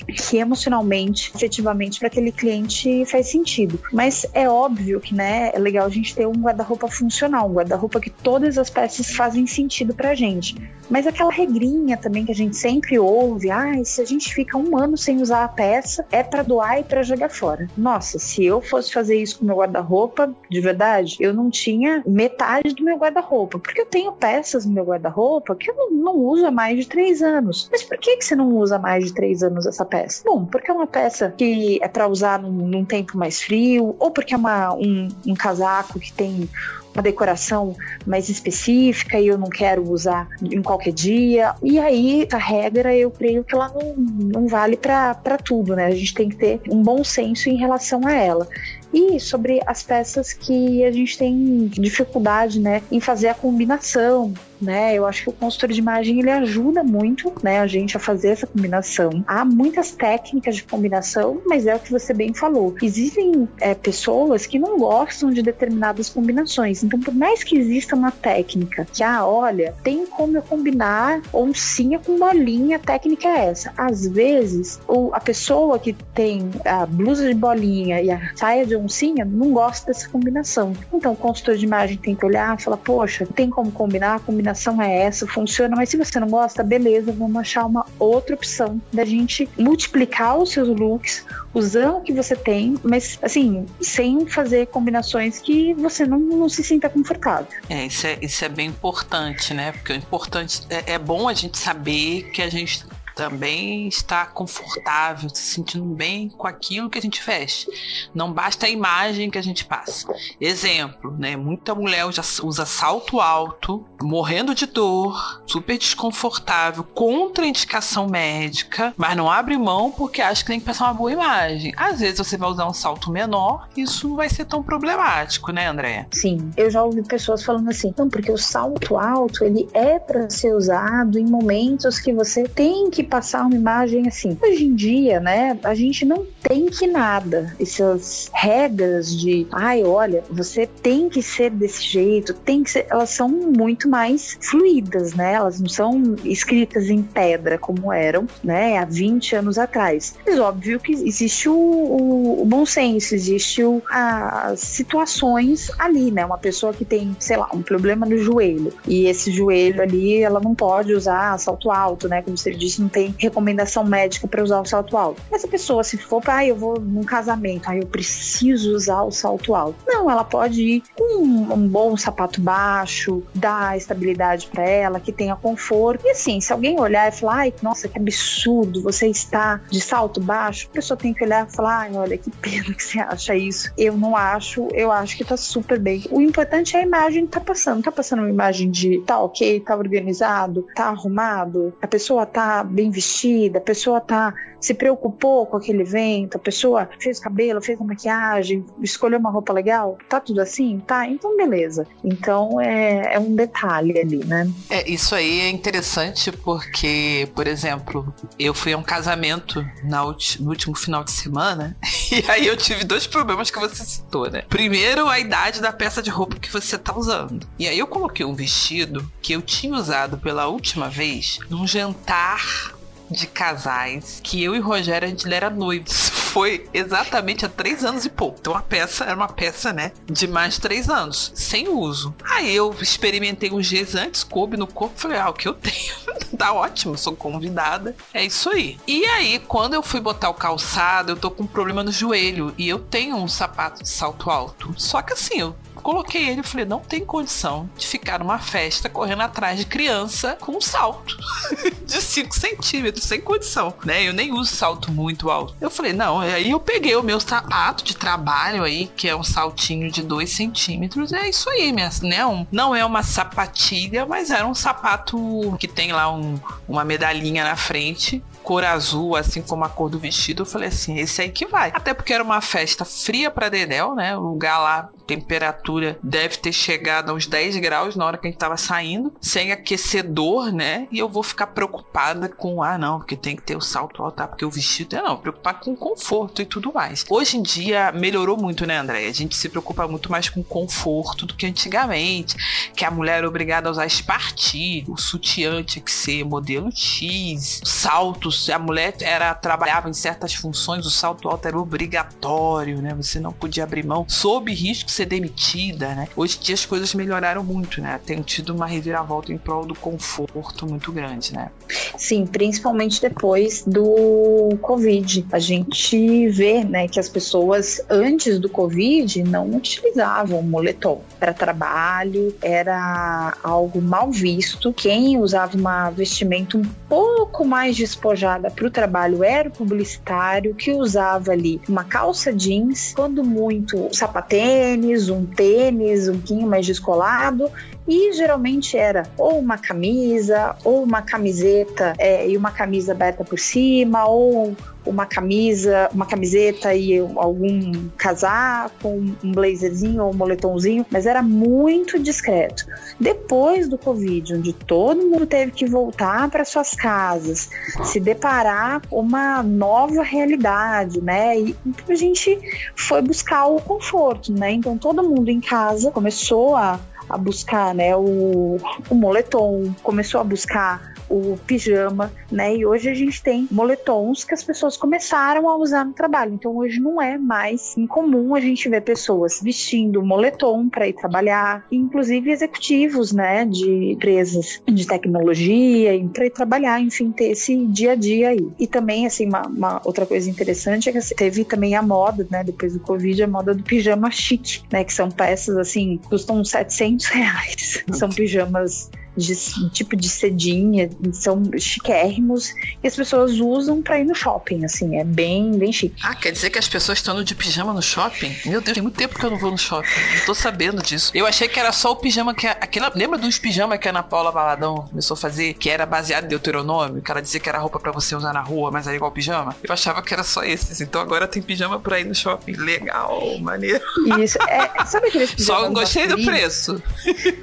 que emocionalmente, efetivamente, para aquele cliente faz sentido. Mas é óbvio que né, é legal a gente ter um guarda-roupa funcional, um guarda-roupa que todas as peças fazem sentido pra gente. Mas aquela regrinha também que a gente sempre ouve, ah, se a gente fica um ano sem usar a peça, é para doar e para jogar fora. Nossa, se eu fosse fazer isso com meu guarda-roupa, de verdade, eu não tinha metade do meu guarda-roupa, porque eu tenho peças no meu guarda-roupa que eu não, não, uso há mais de três anos. Mas por que, que você não usa há mais de três anos essa peça? Bom, porque é uma peça que é para usar num, num, tempo mais frio, ou porque é uma, um, um casaco que tem uma decoração mais específica e eu não quero usar em qualquer dia. E aí, a regra, eu creio que ela não, não vale para tudo, né? A gente tem que ter um bom senso em relação a ela e sobre as peças que a gente tem dificuldade, né, em fazer a combinação, né? Eu acho que o consultor de imagem ele ajuda muito, né, a gente a fazer essa combinação. Há muitas técnicas de combinação, mas é o que você bem falou. Existem é, pessoas que não gostam de determinadas combinações. Então, por mais que exista uma técnica que, ah, olha, tem como eu combinar oncinha com bolinha, a técnica é essa. Às vezes, ou a pessoa que tem a blusa de bolinha e a saia de oncinha não gosta dessa combinação. Então, o consultor de imagem tem que olhar e falar, poxa, tem como combinar, a combinação é essa, funciona, mas se você não gosta, beleza, vamos achar uma outra opção da gente multiplicar os seus looks usando o que você tem, mas assim, sem fazer combinações que você não, não se sinta confortável. É isso, é, isso é bem importante, né? Porque o importante é, é bom a gente saber que a gente também estar confortável, se sentindo bem com aquilo que a gente veste. Não basta a imagem que a gente passa. Exemplo, né? Muita mulher usa, salto alto, morrendo de dor, super desconfortável, contra indicação médica, mas não abre mão porque acha que tem que passar uma boa imagem. Às vezes você vai usar um salto menor, isso não vai ser tão problemático, né, André? Sim, eu já ouvi pessoas falando assim, não, porque o salto alto ele é para ser usado em momentos que você tem que passar uma imagem assim. Hoje em dia, né, a gente não tem que nada. Essas regras de, ai, olha, você tem que ser desse jeito, tem que ser, elas são muito mais fluídas, né? Elas não são escritas em pedra como eram, né, há 20 anos atrás. Mas óbvio que existe o, o, o bom senso, existe o, as situações ali, né? Uma pessoa que tem, sei lá, um problema no joelho e esse joelho ali, ela não pode usar salto alto, né? Como você disse, não tem recomendação médica para usar o salto alto. Essa pessoa, se for para, ah, eu vou num casamento, aí eu preciso usar o salto alto. Não, ela pode ir com um, um bom sapato baixo, dar estabilidade para ela, que tenha conforto. E assim, se alguém olhar e falar, ai, nossa, que absurdo, você está de salto baixo, a pessoa tem que olhar e falar, ai, olha, que pena que você acha isso. Eu não acho, eu acho que tá super bem. O importante é a imagem que tá passando. Tá passando uma imagem de tá ok, tá organizado, tá arrumado, a pessoa tá bem vestida, a pessoa tá se preocupou com aquele evento, a pessoa fez cabelo, fez a maquiagem, escolheu uma roupa legal, tá tudo assim? Tá, então beleza. Então é, é um detalhe ali, né? É, isso aí é interessante porque, por exemplo, eu fui a um casamento na no último final de semana e aí eu tive dois problemas que você citou, né? Primeiro, a idade da peça de roupa que você tá usando. E aí eu coloquei um vestido que eu tinha usado pela última vez num jantar de casais que eu e Rogério a gente era noivos. Foi exatamente há três anos e pouco. Então a peça era uma peça, né? De mais três anos, sem uso. Aí eu experimentei uns dias antes, coube no corpo, falei, ah, o que eu tenho tá ótimo, sou convidada. É isso aí. E aí, quando eu fui botar o calçado, eu tô com um problema no joelho e eu tenho um sapato de salto alto. Só que assim, eu coloquei ele e falei: não tem condição de ficar numa festa correndo atrás de criança com um salto de 5 centímetros, sem condição, né? Eu nem uso salto muito alto. Eu falei: não, aí eu peguei o meu sapato de trabalho aí, que é um saltinho de 2 centímetros. É isso aí, minha, né? Um, não é uma sapatilha, mas era um sapato que tem lá um, uma medalhinha na frente cor azul, assim como a cor do vestido, eu falei assim, esse aí que vai. Até porque era uma festa fria para Dedel, né? O lugar lá, temperatura deve ter chegado a uns 10 graus na hora que a gente tava saindo, sem aquecedor, né? E eu vou ficar preocupada com, ah, não, porque tem que ter o salto alto, tá? Porque o vestido é não, preocupar com conforto e tudo mais. Hoje em dia melhorou muito, né, André? A gente se preocupa muito mais com conforto do que antigamente, que a mulher era obrigada a usar espartilho, o sutiã tinha que ser modelo X, saltos a mulher era trabalhava em certas funções, o salto alto era obrigatório, né? Você não podia abrir mão, sob risco de ser demitida, né? Hoje em dia as coisas melhoraram muito, né? Tem tido uma reviravolta em prol do conforto muito grande, né? Sim, principalmente depois do Covid. A gente vê, né, que as pessoas antes do Covid não utilizavam moletom para trabalho, era algo mal visto. Quem usava uma vestimenta um pouco mais despojada para o trabalho era publicitário que usava ali uma calça jeans, quando muito sapatênis, um tênis um pouquinho mais descolado e geralmente era ou uma camisa ou uma camiseta é, e uma camisa aberta por cima ou uma camisa, uma camiseta e algum casaco, um blazerzinho ou um moletomzinho, mas era muito discreto. Depois do Covid, onde todo mundo teve que voltar para suas casas, se deparar com uma nova realidade, né? E a gente foi buscar o conforto, né? Então todo mundo em casa começou a a buscar né, o, o moletom, começou a buscar o pijama, né? E hoje a gente tem moletons que as pessoas começaram a usar no trabalho. Então hoje não é mais incomum a gente ver pessoas vestindo moletom para ir trabalhar, inclusive executivos, né, de empresas de tecnologia, para ir trabalhar, enfim, ter esse dia a dia aí. E também assim uma, uma outra coisa interessante é que assim, teve também a moda, né, depois do Covid, a moda do pijama chique, né, que são peças assim custam 700 reais. São pijamas de tipo de sedinha, são chiquérrimos e as pessoas usam para ir no shopping, assim, é bem, bem chique. Ah, quer dizer que as pessoas estão de pijama no shopping? Meu Deus, tem muito tempo que eu não vou no shopping. Não tô sabendo disso. Eu achei que era só o pijama que. Aquela, lembra dos pijamas que a Ana Paula Baladão começou a fazer, que era baseado em Deuteronômio? Que ela dizia que era roupa para você usar na rua, mas era igual pijama? Eu achava que era só esses. Então agora tem pijama pra ir no shopping. Legal, maneiro. Isso. É, sabe aqueles pijamas? Só gostei do preço.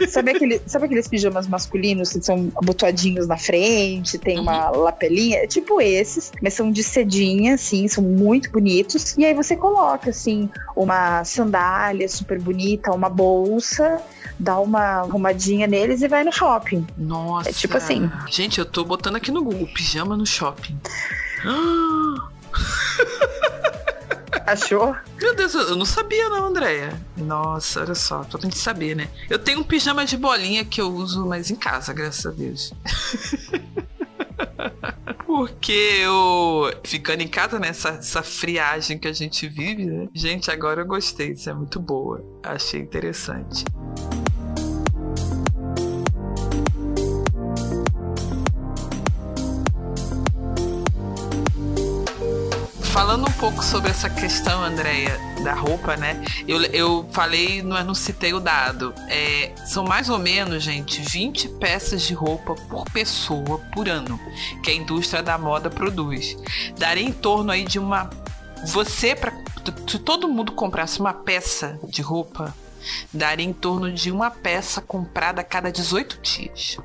Sabe, aquele, sabe aqueles pijamas masculinos que são abotoadinhos na frente, tem uma uhum. lapelinha? É tipo esses, mas são de cedinha, assim, são muito bonitos. E aí você coloca, assim, uma sandália super bonita, uma bolsa, dá uma arrumadinha neles e vai no shopping. Nossa. É tipo assim. Gente, eu tô botando aqui no Google, pijama no shopping. Achou? Meu Deus, eu não sabia não, Andréia. Nossa, olha só, pra gente saber, né? Eu tenho um pijama de bolinha que eu uso, mas em casa, graças a Deus. Porque eu, ficando em casa, nessa né, essa friagem que a gente vive, né? Gente, agora eu gostei, isso é muito boa. Achei interessante. Pouco sobre essa questão, Andréia, da roupa, né? Eu, eu falei, mas não citei o dado. É, são mais ou menos, gente, 20 peças de roupa por pessoa por ano que a indústria da moda produz. Daria em torno aí de uma. Você, para se todo mundo comprasse uma peça de roupa, daria em torno de uma peça comprada a cada 18 dias.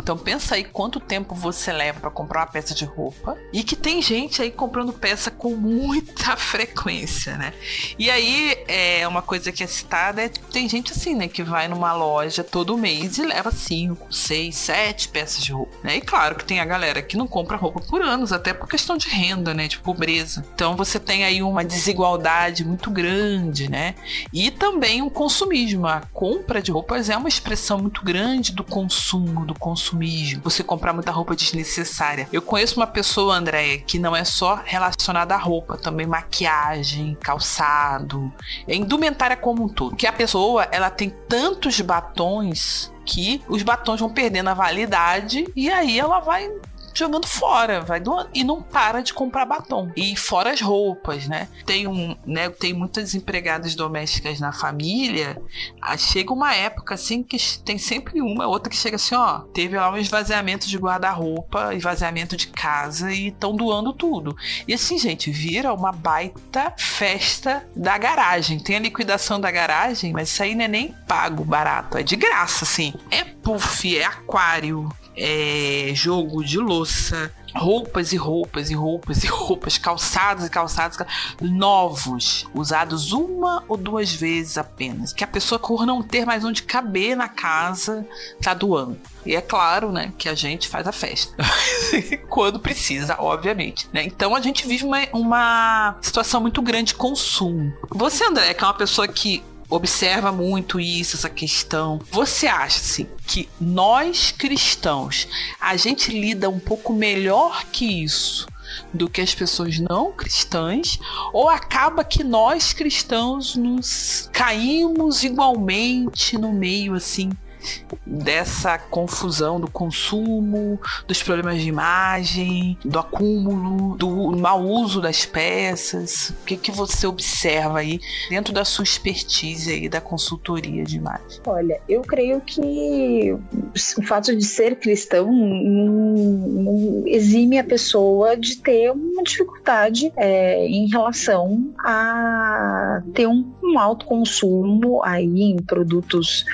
Então pensa aí quanto tempo você leva para comprar uma peça de roupa e que tem gente aí comprando peça com muita frequência, né? E aí é uma coisa que é citada é tem gente assim, né, que vai numa loja todo mês e leva cinco, seis, sete peças de roupa, né? E claro que tem a galera que não compra roupa por anos, até por questão de renda, né, de pobreza. Então você tem aí uma desigualdade muito grande, né? E também o consumismo, a compra de roupas é uma expressão muito grande do consumo, do consumo consumismo, você comprar muita roupa desnecessária. Eu conheço uma pessoa, Andréia, que não é só relacionada à roupa, também maquiagem, calçado, é indumentária como um todo. Que a pessoa, ela tem tantos batons que os batons vão perdendo a validade e aí ela vai jogando fora, vai doando e não para de comprar batom. E fora as roupas, né? Tem um, né, tem muitas empregadas domésticas na família. Ah, chega uma época assim que tem sempre uma, outra que chega assim, ó, teve lá um esvaziamento de guarda-roupa, esvaziamento de casa e estão doando tudo. E assim, gente, vira uma baita festa da garagem. Tem a liquidação da garagem, mas isso aí não é nem pago barato, é de graça, assim. É puff, é aquário, é, jogo de louça, roupas e roupas e roupas e roupas, calçados e calçados novos, usados uma ou duas vezes apenas, que a pessoa por não ter mais onde caber na casa tá doando. E é claro, né, que a gente faz a festa. Quando precisa, obviamente. Né? Então a gente vive uma, uma situação muito grande de consumo. Você, André, que é uma pessoa que observa muito isso, essa questão. Você acha assim, que nós cristãos a gente lida um pouco melhor que isso? do que as pessoas não cristãs, ou acaba que nós cristãos nos caímos igualmente no meio assim dessa confusão do consumo, dos problemas de imagem, do acúmulo, do mau uso das peças? O que, que você observa aí dentro da sua expertise aí da consultoria de imagem? Olha, eu creio que o fato de ser cristão não, exime a pessoa de ter uma dificuldade é, em relação a ter um, um alto consumo aí em produtos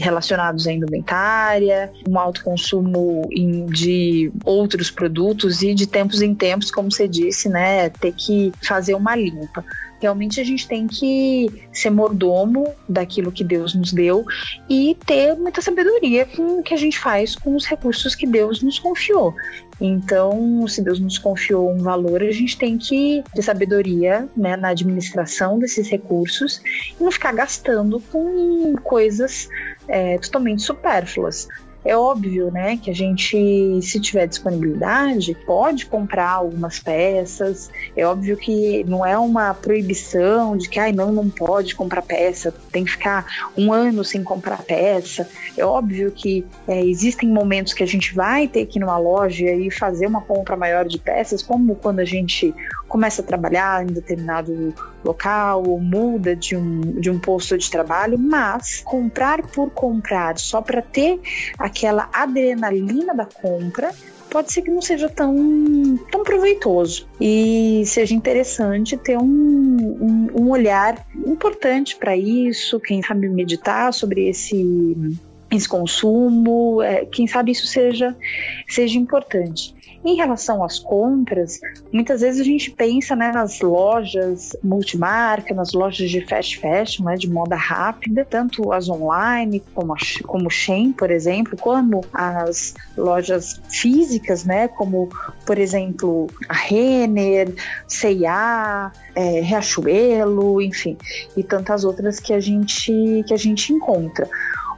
relacionados relacionados à indumentária, um alto consumo de outros produtos e de tempos em tempos, como você disse, né, ter que fazer uma limpa. Realmente a gente tem que ser mordomo daquilo que Deus nos deu e ter muita sabedoria com o que a gente faz com os recursos que Deus nos confiou. Então, se Deus nos confiou um valor, a gente tem que ter sabedoria né, na administração desses recursos e não ficar gastando com coisas é, totalmente supérfluas. É óbvio, né, que a gente, se tiver disponibilidade, pode comprar algumas peças. É óbvio que não é uma proibição de que, ai, não, não pode comprar peça, tem que ficar um ano sem comprar peça. É óbvio que é, existem momentos que a gente vai ter que ir numa loja e fazer uma compra maior de peças, como quando a gente começa a trabalhar em determinado local ou muda de um, de um posto de trabalho, mas comprar por comprar só para ter aquela adrenalina da compra pode ser que não seja tão, tão proveitoso e seja interessante ter um, um, um olhar importante para isso, quem sabe meditar sobre esse, esse consumo, é, quem sabe isso seja, seja importante. Em relação às compras, muitas vezes a gente pensa né, nas lojas multimarca, nas lojas de fast fashion, né, de moda rápida, tanto as online como a, como Shein, por exemplo, como as lojas físicas, né, como por exemplo a Renner, C&A, é, Riachuelo, enfim, e tantas outras que a gente que a gente encontra.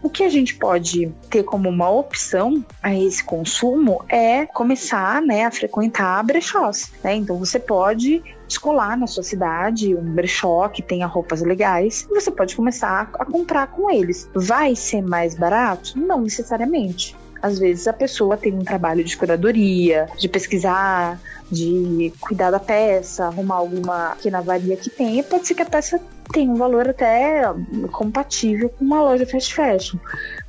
O que a gente pode ter como uma opção a esse consumo é começar né, a frequentar brechós. Né? Então você pode descolar na sua cidade um brechó que tenha roupas legais você pode começar a comprar com eles. Vai ser mais barato? Não necessariamente. Às vezes a pessoa tem um trabalho de curadoria, de pesquisar, de cuidar da peça, arrumar alguma que na varia que tenha, pode ser que a peça tenha um valor até compatível com uma loja fast fashion.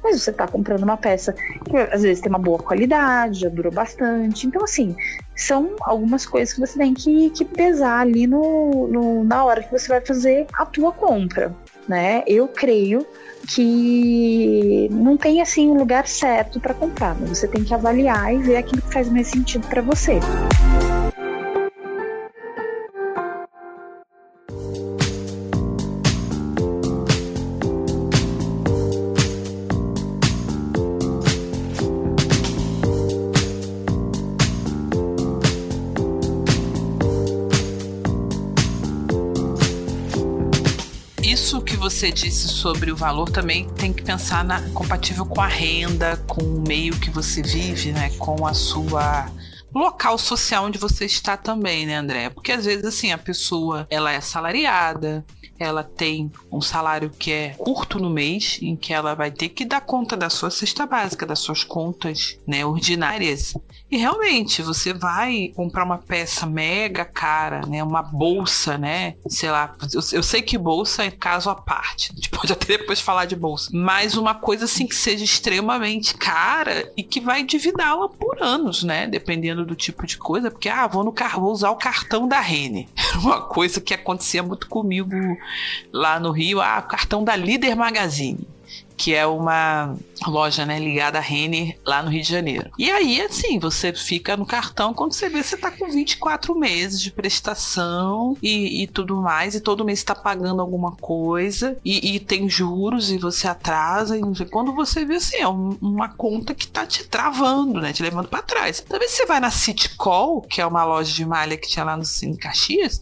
Mas você está comprando uma peça que às vezes tem uma boa qualidade, já durou bastante. Então, assim, são algumas coisas que você tem que, que pesar ali no, no, na hora que você vai fazer a tua compra. Né? Eu creio que não tem assim um lugar certo para comprar, mas você tem que avaliar e ver aquilo que faz mais sentido para você. Você disse sobre o valor também tem que pensar na compatível com a renda, com o meio que você vive, né, com a sua local social onde você está também, né, André? Porque às vezes assim a pessoa ela é salariada, ela tem um salário que é curto no mês, em que ela vai ter que dar conta da sua cesta básica, das suas contas, né, ordinárias. E realmente, você vai comprar uma peça mega cara, né, uma bolsa, né, sei lá, eu, eu sei que bolsa é caso à parte, a gente pode até depois falar de bolsa, mas uma coisa assim que seja extremamente cara e que vai endividá-la por anos, né, dependendo do tipo de coisa, porque ah, vou no carro, vou usar o cartão da Rene. Uma coisa que acontecia muito comigo lá no Rio, ah, cartão da Líder Magazine que é uma loja né, ligada à Renner lá no Rio de Janeiro. E aí, assim, você fica no cartão quando você vê você tá com 24 meses de prestação e, e tudo mais, e todo mês está pagando alguma coisa, e, e, tem juros e você atrasa, e quando você vê assim, é um, uma conta que tá te travando, né? Te levando para trás. Talvez você vai na City Call, que é uma loja de malha que tinha lá no Cine Caxias,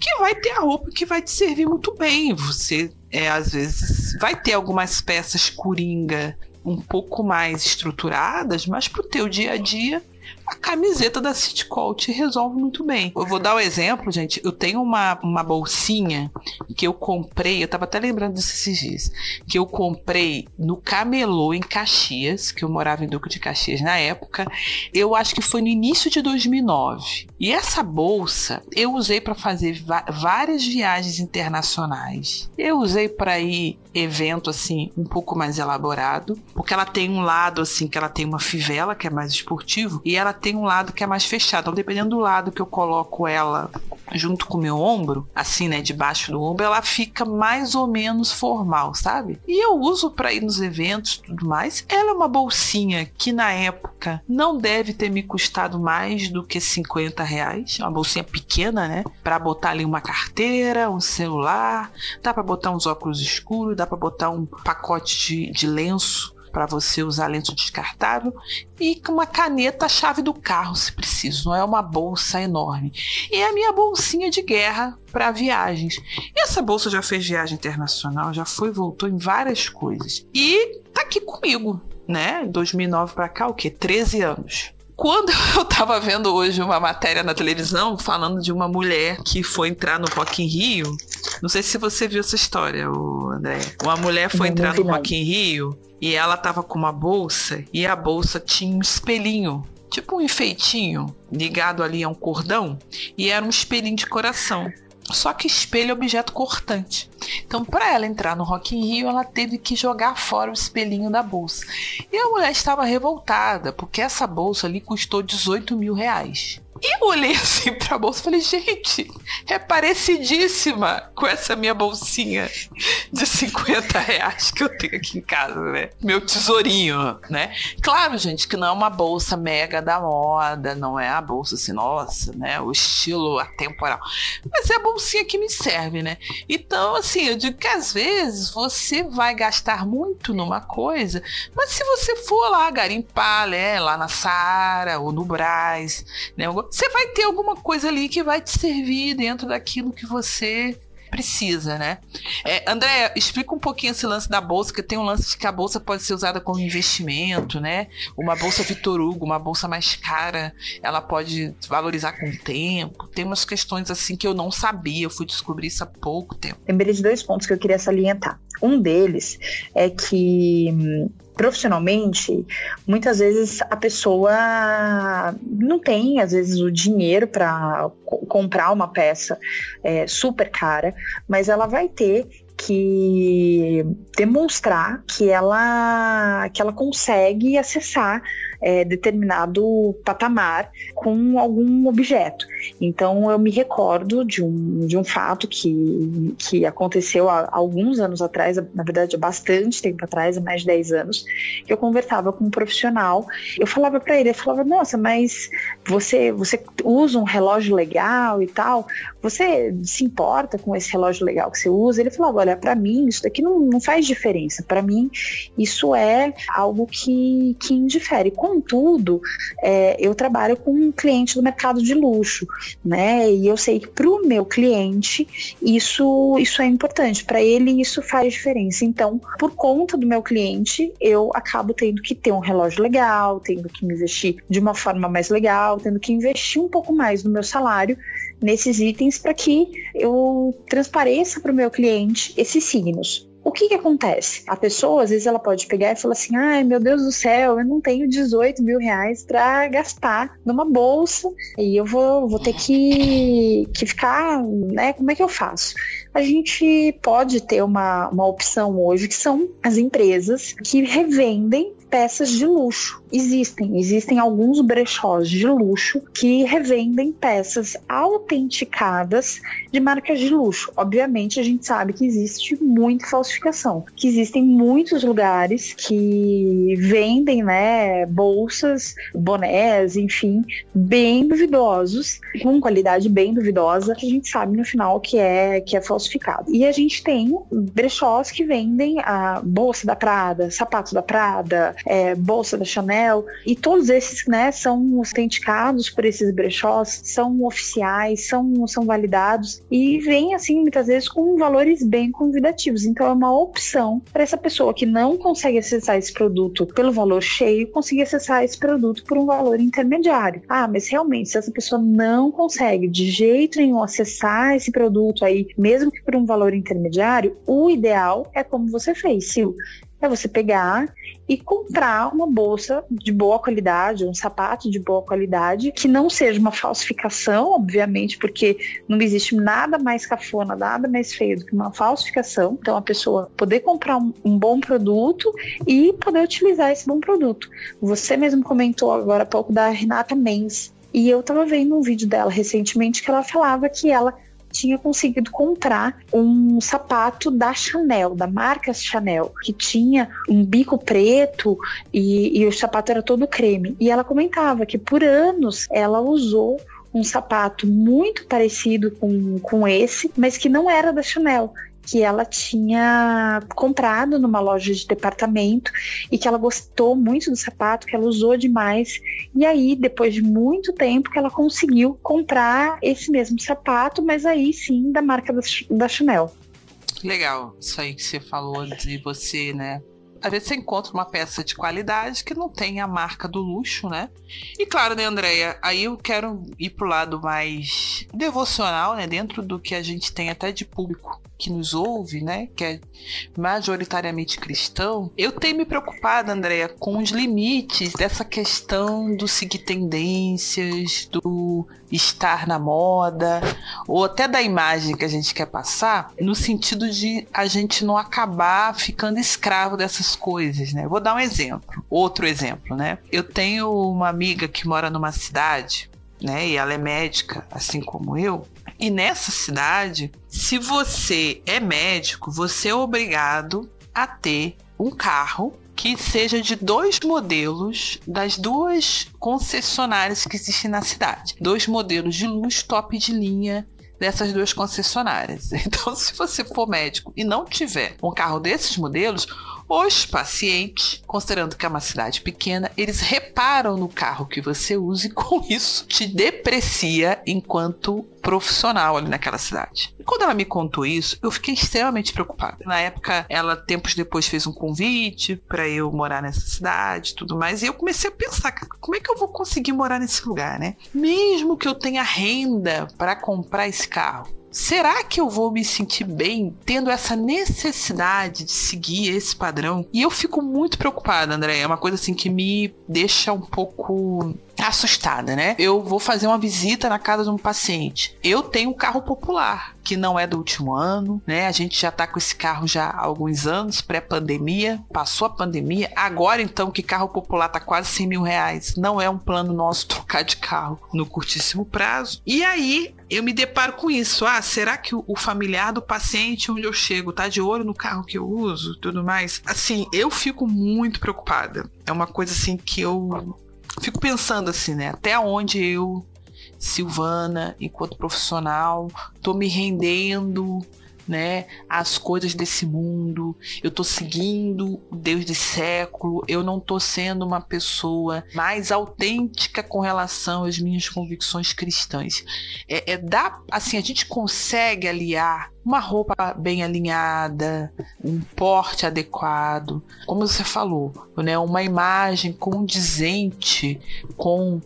que vai ter a roupa que vai te servir muito bem. Você é, às vezes vai ter algumas peças coringa um pouco mais estruturadas, mas pro teu dia a dia a camiseta da City Colt resolve muito bem. Eu vou dar o um exemplo, gente. Eu tenho uma, uma bolsinha que eu comprei, eu tava até lembrando desses dias, que eu comprei no Camelô em Caxias, que eu morava em Duque de Caxias na época. Eu acho que foi no início de 2009. E essa bolsa eu usei para fazer várias viagens internacionais. Eu usei para ir evento assim um pouco mais elaborado, porque ela tem um lado assim que ela tem uma fivela que é mais esportivo e ela tem um lado que é mais fechado. Então, dependendo do lado que eu coloco ela junto com o meu ombro, assim, né, debaixo do ombro, ela fica mais ou menos formal, sabe? E eu uso para ir nos eventos, tudo mais. Ela é uma bolsinha que na época não deve ter me custado mais do que 50 reais. É uma bolsinha pequena, né? Para botar ali uma carteira, um celular, dá para botar uns óculos escuros, dá para botar um pacote de, de lenço para você usar lenço descartável e uma caneta, chave do carro, se preciso. Não é uma bolsa enorme. E a minha bolsinha de guerra para viagens. E essa bolsa já fez viagem internacional, já foi voltou em várias coisas. E tá aqui comigo né? 2009 para cá, o quê? 13 anos. Quando eu tava vendo hoje uma matéria na televisão falando de uma mulher que foi entrar no Rock in Rio, não sei se você viu essa história, André. Uma mulher foi não, entrar no Rock in Rio e ela tava com uma bolsa e a bolsa tinha um espelhinho tipo um enfeitinho ligado ali a um cordão e era um espelhinho de coração. Só que espelho é objeto cortante. Então, para ela entrar no Rock in Rio, ela teve que jogar fora o espelhinho da bolsa. E a mulher estava revoltada, porque essa bolsa ali custou 18 mil reais. E eu olhei assim pra bolsa e falei, gente, é parecidíssima com essa minha bolsinha de 50 reais que eu tenho aqui em casa, né? Meu tesourinho, né? Claro, gente, que não é uma bolsa mega da moda, não é a bolsa assim, nossa, né? O estilo atemporal. Mas é a bolsinha que me serve, né? Então, assim, eu digo que às vezes você vai gastar muito numa coisa, mas se você for lá garimpar, né? Lá na Sara ou no Braz, né? Você vai ter alguma coisa ali que vai te servir dentro daquilo que você precisa, né? É, André, explica um pouquinho esse lance da bolsa, que tem um lance de que a bolsa pode ser usada como investimento, né? Uma bolsa Vitor Hugo, uma bolsa mais cara, ela pode valorizar com o tempo. Tem umas questões assim que eu não sabia, eu fui descobrir isso há pouco tempo. Lembrei de dois pontos que eu queria salientar. Um deles é que hum, profissionalmente, muitas vezes a pessoa não tem, às vezes, o dinheiro para comprar uma peça é, super cara, mas ela vai ter que demonstrar que ela que ela consegue acessar é, determinado patamar com algum objeto. Então eu me recordo de um, de um fato que, que aconteceu há alguns anos atrás, na verdade há bastante tempo atrás, há mais de 10 anos, que eu conversava com um profissional, eu falava para ele, eu falava, nossa, mas você, você usa um relógio legal e tal, você se importa com esse relógio legal que você usa? Ele falava, olha, para mim isso daqui não, não faz diferença, para mim isso é algo que, que indifere. Contudo, é, eu trabalho com um cliente do mercado de luxo, né? E eu sei que para o meu cliente isso, isso é importante, para ele isso faz diferença. Então, por conta do meu cliente, eu acabo tendo que ter um relógio legal, tendo que investir de uma forma mais legal, tendo que investir um pouco mais no meu salário nesses itens para que eu transpareça para o meu cliente esses signos. O que que acontece? A pessoa, às vezes, ela pode pegar e falar assim: ai meu Deus do céu, eu não tenho 18 mil reais para gastar numa bolsa e eu vou, vou ter que, que ficar, né? Como é que eu faço? A gente pode ter uma, uma opção hoje que são as empresas que revendem peças de luxo. Existem, existem alguns brechós de luxo que revendem peças autenticadas de marcas de luxo. Obviamente, a gente sabe que existe muita falsificação, que existem muitos lugares que vendem, né, bolsas, bonés, enfim, bem duvidosos, com qualidade bem duvidosa, que a gente sabe no final que é que é falsificado. E a gente tem brechós que vendem a bolsa da Prada, sapatos da Prada, é, bolsa da Chanel, e todos esses né, são autenticados por esses brechós, são oficiais, são, são validados e vêm, assim, muitas vezes com valores bem convidativos. Então, é uma opção para essa pessoa que não consegue acessar esse produto pelo valor cheio, conseguir acessar esse produto por um valor intermediário. Ah, mas realmente, se essa pessoa não consegue de jeito nenhum acessar esse produto aí, mesmo que por um valor intermediário, o ideal é como você fez, Sil é você pegar e comprar uma bolsa de boa qualidade, um sapato de boa qualidade, que não seja uma falsificação, obviamente, porque não existe nada mais cafona, nada mais feio do que uma falsificação. Então, a pessoa poder comprar um, um bom produto e poder utilizar esse bom produto. Você mesmo comentou agora há pouco da Renata Mendes. E eu tava vendo um vídeo dela recentemente que ela falava que ela tinha conseguido comprar um sapato da Chanel, da marca Chanel, que tinha um bico preto e, e o sapato era todo creme. E ela comentava que por anos ela usou um sapato muito parecido com, com esse, mas que não era da Chanel que ela tinha comprado numa loja de departamento e que ela gostou muito do sapato, que ela usou demais. E aí, depois de muito tempo, que ela conseguiu comprar esse mesmo sapato, mas aí sim da marca da, Chanel. Legal, isso aí que você falou de você, né? às vezes você encontra uma peça de qualidade que não tem a marca do luxo, né? E claro, né, Andréia? Aí eu quero ir pro lado mais devocional, né? Dentro do que a gente tem até de público que nos ouve, né, que é majoritariamente cristão, eu tenho me preocupado, Andréia, com os limites dessa questão do seguir tendências, do estar na moda, ou até da imagem que a gente quer passar, no sentido de a gente não acabar ficando escravo dessas coisas, né? Vou dar um exemplo, outro exemplo, né? Eu tenho uma amiga que mora numa cidade, né, e ela é médica, assim como eu, e nessa cidade, se você é médico, você é obrigado a ter um carro que seja de dois modelos das duas concessionárias que existem na cidade. Dois modelos de luz top de linha dessas duas concessionárias. Então, se você for médico e não tiver um carro desses modelos, os pacientes, considerando que é uma cidade pequena, eles reparam no carro que você usa e com isso te deprecia enquanto profissional ali naquela cidade. E quando ela me contou isso, eu fiquei extremamente preocupada. Na época, ela tempos depois fez um convite para eu morar nessa cidade, tudo mais, e eu comecei a pensar, como é que eu vou conseguir morar nesse lugar, né? Mesmo que eu tenha renda para comprar esse carro, será que eu vou me sentir bem tendo essa necessidade de seguir esse padrão? E eu fico muito preocupada, André. É uma coisa assim que me deixa um pouco assustada, né? Eu vou fazer uma visita na casa de um paciente. Eu tenho um carro popular, que não é do último ano, né? A gente já tá com esse carro já há alguns anos, pré-pandemia, passou a pandemia. Agora, então, que carro popular tá quase 100 mil reais. Não é um plano nosso trocar de carro no curtíssimo prazo. E aí, eu me deparo com isso. Ah, será que o familiar do paciente onde eu chego tá de olho no carro que eu uso, tudo mais? Assim, eu fico muito preocupada. É uma coisa assim que eu fico pensando assim, né? Até onde eu, Silvana, enquanto profissional, tô me rendendo, né, às coisas desse mundo. Eu tô seguindo o Deus de século. Eu não tô sendo uma pessoa mais autêntica com relação às minhas convicções cristãs. É, é dá, assim, a gente consegue aliar uma roupa bem alinhada, um porte adequado, como você falou, né, uma imagem condizente com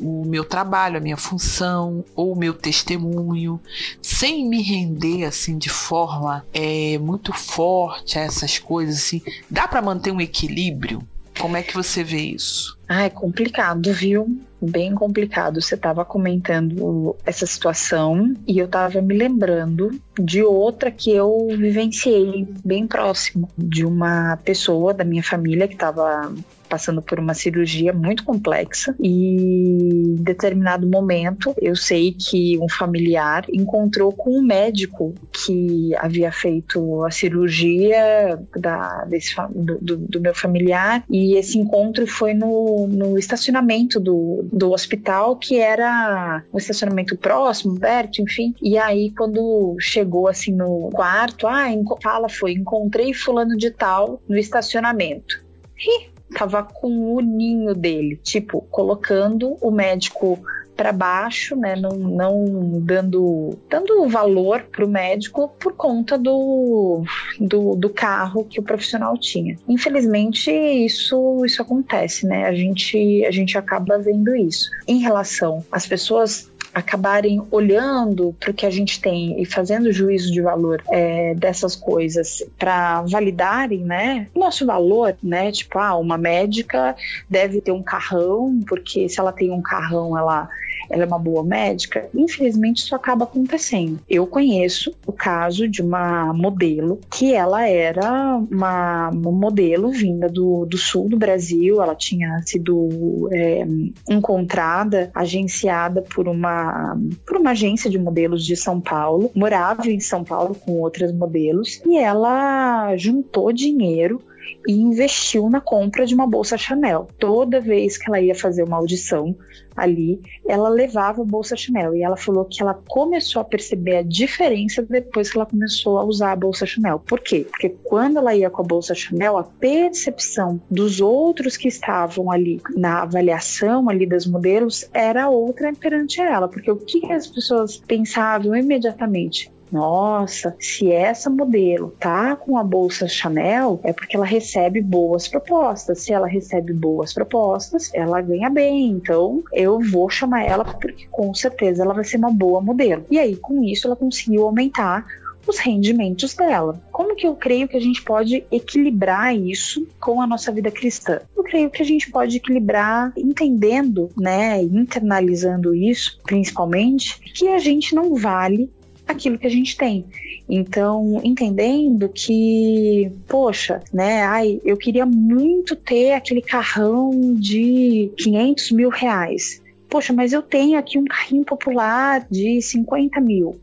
o meu trabalho, a minha função ou o meu testemunho, sem me render assim de forma é, muito forte a essas coisas assim. Dá para manter um equilíbrio? Como é que você vê isso? Ah, é complicado, viu? Bem complicado. Você estava comentando essa situação e eu estava me lembrando de outra que eu vivenciei bem próximo de uma pessoa da minha família que estava passando por uma cirurgia muito complexa e em determinado momento eu sei que um familiar encontrou com um médico que havia feito a cirurgia da, desse, do, do, meu familiar e esse encontro foi no, no estacionamento do, do hospital que era um estacionamento próximo, perto, enfim. E aí quando chegou assim no quarto, ah, fala foi, encontrei fulano de tal no estacionamento. E tava com o ninho dele, tipo, colocando o médico para baixo, né, não, não dando, dando valor para o médico por conta do, do, do, carro que o profissional tinha. Infelizmente, isso, isso acontece, né? A gente, a gente acaba vendo isso. Em relação às pessoas acabarem olhando para o que a gente tem e fazendo juízo de valor é, dessas coisas para validarem, né, nosso valor, né, tipo, ah, uma médica deve ter um carrão, porque se ela tem um carrão, ela ela é uma boa médica, infelizmente isso acaba acontecendo. Eu conheço o caso de uma modelo que ela era uma, uma modelo vinda do, do sul do Brasil, ela tinha sido é, encontrada, agenciada por uma, por uma agência de modelos de São Paulo, morava em São Paulo com outras modelos e ela juntou dinheiro e investiu na compra de uma bolsa Chanel. Toda vez que ela ia fazer uma audição ali, ela levava a bolsa Chanel e ela falou que ela começou a perceber a diferença depois que ela começou a usar a bolsa Chanel. Por quê? Porque quando ela ia com a bolsa Chanel, a percepção dos outros que estavam ali na avaliação ali das modelos era outra perante ela, porque o que as pessoas pensavam imediatamente? Nossa, se essa modelo tá com a bolsa Chanel, é porque ela recebe boas propostas. Se ela recebe boas propostas, ela ganha bem. Então, eu vou chamar ela porque com certeza ela vai ser uma boa modelo. E aí, com isso, ela conseguiu aumentar os rendimentos dela. Como que eu creio que a gente pode equilibrar isso com a nossa vida cristã? Eu creio que a gente pode equilibrar entendendo, né, internalizando isso, principalmente, que a gente não vale aquilo que a gente tem. Então, entendendo que, poxa, né, ai, eu queria muito ter aquele carrão de 500 mil reais. Poxa, mas eu tenho aqui um carrinho popular de 50 mil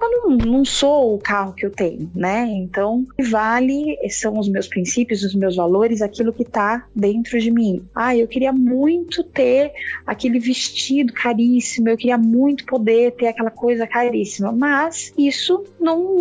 eu não, não sou o carro que eu tenho, né? Então, vale são os meus princípios, os meus valores, aquilo que está dentro de mim. Ah, eu queria muito ter aquele vestido caríssimo, eu queria muito poder ter aquela coisa caríssima, mas isso não,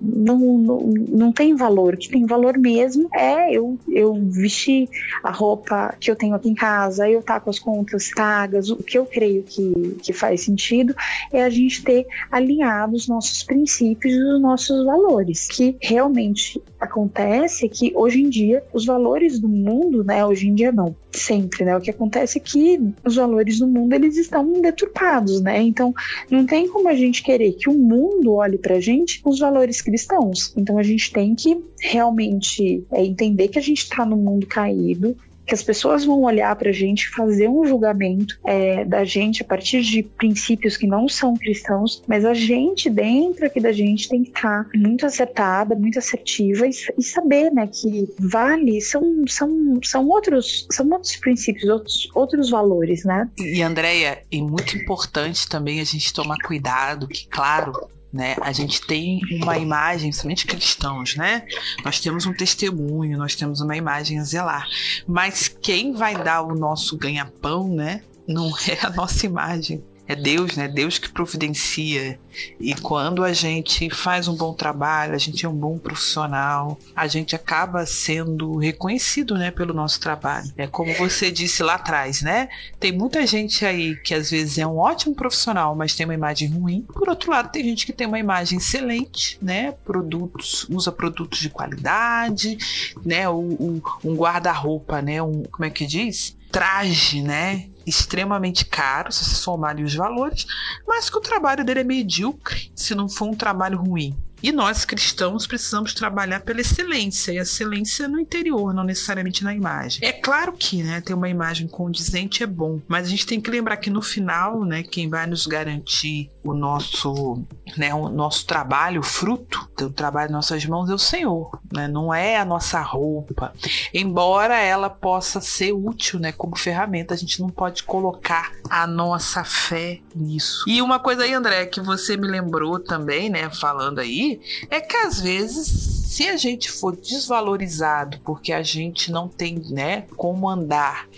não, não, não tem valor. O que tem valor mesmo é eu, eu vestir a roupa que eu tenho aqui em casa, eu estar tá com as contas pagas. O que eu creio que, que faz sentido é a gente ter alinhado os nossos princípios e os nossos valores. Que realmente acontece que hoje em dia os valores do mundo, né, hoje em dia não, sempre, né, o que acontece é que os valores do mundo eles estão deturpados, né? Então não tem como a gente querer que o mundo olhe pra gente com os valores cristãos. Então a gente tem que realmente é, entender que a gente está no mundo caído, que as pessoas vão olhar para a gente, fazer um julgamento é, da gente a partir de princípios que não são cristãos, mas a gente, dentro aqui da gente, tem que estar tá muito acertada, muito assertiva e, e, saber né, que vale, são, são, são, outros, são outros princípios, outros, outros valores, né? E, Andréia, é muito importante também a gente tomar cuidado, que, claro, né? A gente tem uma imagem, somente cristãos, né? Nós temos um testemunho, nós temos uma imagem a zelar. Mas quem vai dar o nosso ganha-pão, né? Não é a nossa imagem, é Deus, né? Deus que providencia. E quando a gente faz um bom trabalho, a gente é um bom profissional, a gente acaba sendo reconhecido, né, pelo nosso trabalho. É como você disse lá atrás, né? Tem muita gente aí que às vezes é um ótimo profissional, mas tem uma imagem ruim. Por outro lado, tem gente que tem uma imagem excelente, né? Produtos, usa produtos de qualidade, né? O, o um guarda-roupa, né? Um, como é que diz? traje, né? Extremamente caro, se você somar os valores, mas que o trabalho dele é medíocre, se não for um trabalho ruim. E nós cristãos precisamos trabalhar pela excelência, e a excelência no interior, não necessariamente na imagem. É claro que, né, ter uma imagem condizente é bom, mas a gente tem que lembrar que no final, né, quem vai nos garantir o nosso, né, o nosso trabalho, o fruto do trabalho de nossas mãos é o Senhor, né? Não é a nossa roupa. Embora ela possa ser útil, né, como ferramenta, a gente não pode colocar a nossa fé nisso. E uma coisa aí, André, que você me lembrou também, né, falando aí, é que às vezes, se a gente for desvalorizado porque a gente não tem, né, como andar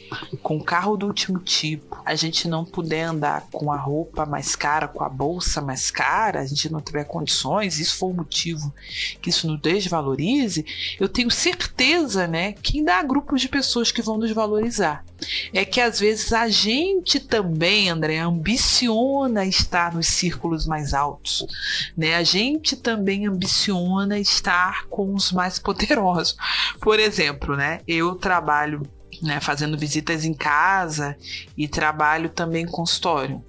com carro do último tipo, a gente não puder andar com a roupa mais cara, com a bolsa mais cara, a gente não tiver condições, isso for o motivo que isso nos desvalorize, eu tenho certeza, né, que ainda há grupos de pessoas que vão nos valorizar. É que às vezes a gente também, André, ambiciona estar nos círculos mais altos, né? A gente também ambiciona estar com os mais poderosos. Por exemplo, né? Eu trabalho né, fazendo visitas em casa e trabalho também em consultório.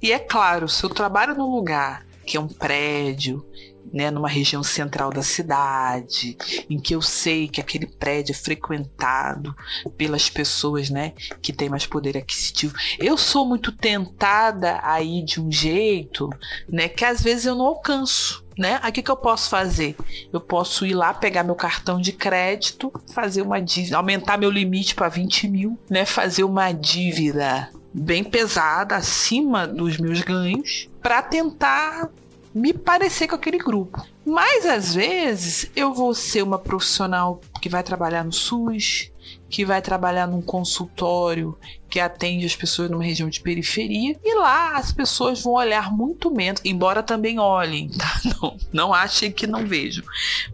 E é claro, se eu trabalho num lugar que é um prédio, né, numa região central da cidade, em que eu sei que aquele prédio é frequentado pelas pessoas, né, que têm mais poder aquisitivo. Eu sou muito tentada a ir de um jeito, né, que às vezes eu não alcanço. Né? O que, que eu posso fazer? Eu posso ir lá pegar meu cartão de crédito, fazer uma dívida, aumentar meu limite para 20 mil, né? Fazer uma dívida bem pesada, acima dos meus ganhos, para tentar me parecer com aquele grupo. Mas às vezes eu vou ser uma profissional que vai trabalhar no SUS, que vai trabalhar num consultório que atende as pessoas numa região de periferia e lá as pessoas vão olhar muito menos, embora também olhem, tá? Não, não achem que não vejam.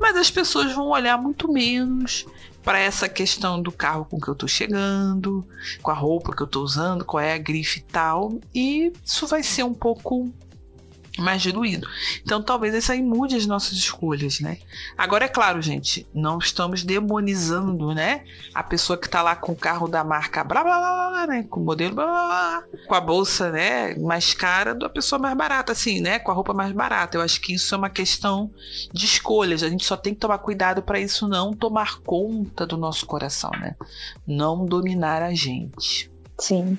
Mas as pessoas vão olhar muito menos para essa questão do carro com que eu estou chegando, com a roupa que eu estou usando, qual é a grife e tal, e isso vai ser um pouco mais diluído. Então talvez isso aí mude as nossas escolhas, né? Agora é claro, gente, não estamos demonizando, né? A pessoa que tá lá com o carro da marca blá blá blá, blá né? Com o modelo blá, blá, blá, com a bolsa, né, mais cara da pessoa mais barata, assim, né? Com a roupa mais barata. Eu acho que isso é uma questão de escolhas. A gente só tem que tomar cuidado para isso não tomar conta do nosso coração, né? Não dominar a gente. Sim.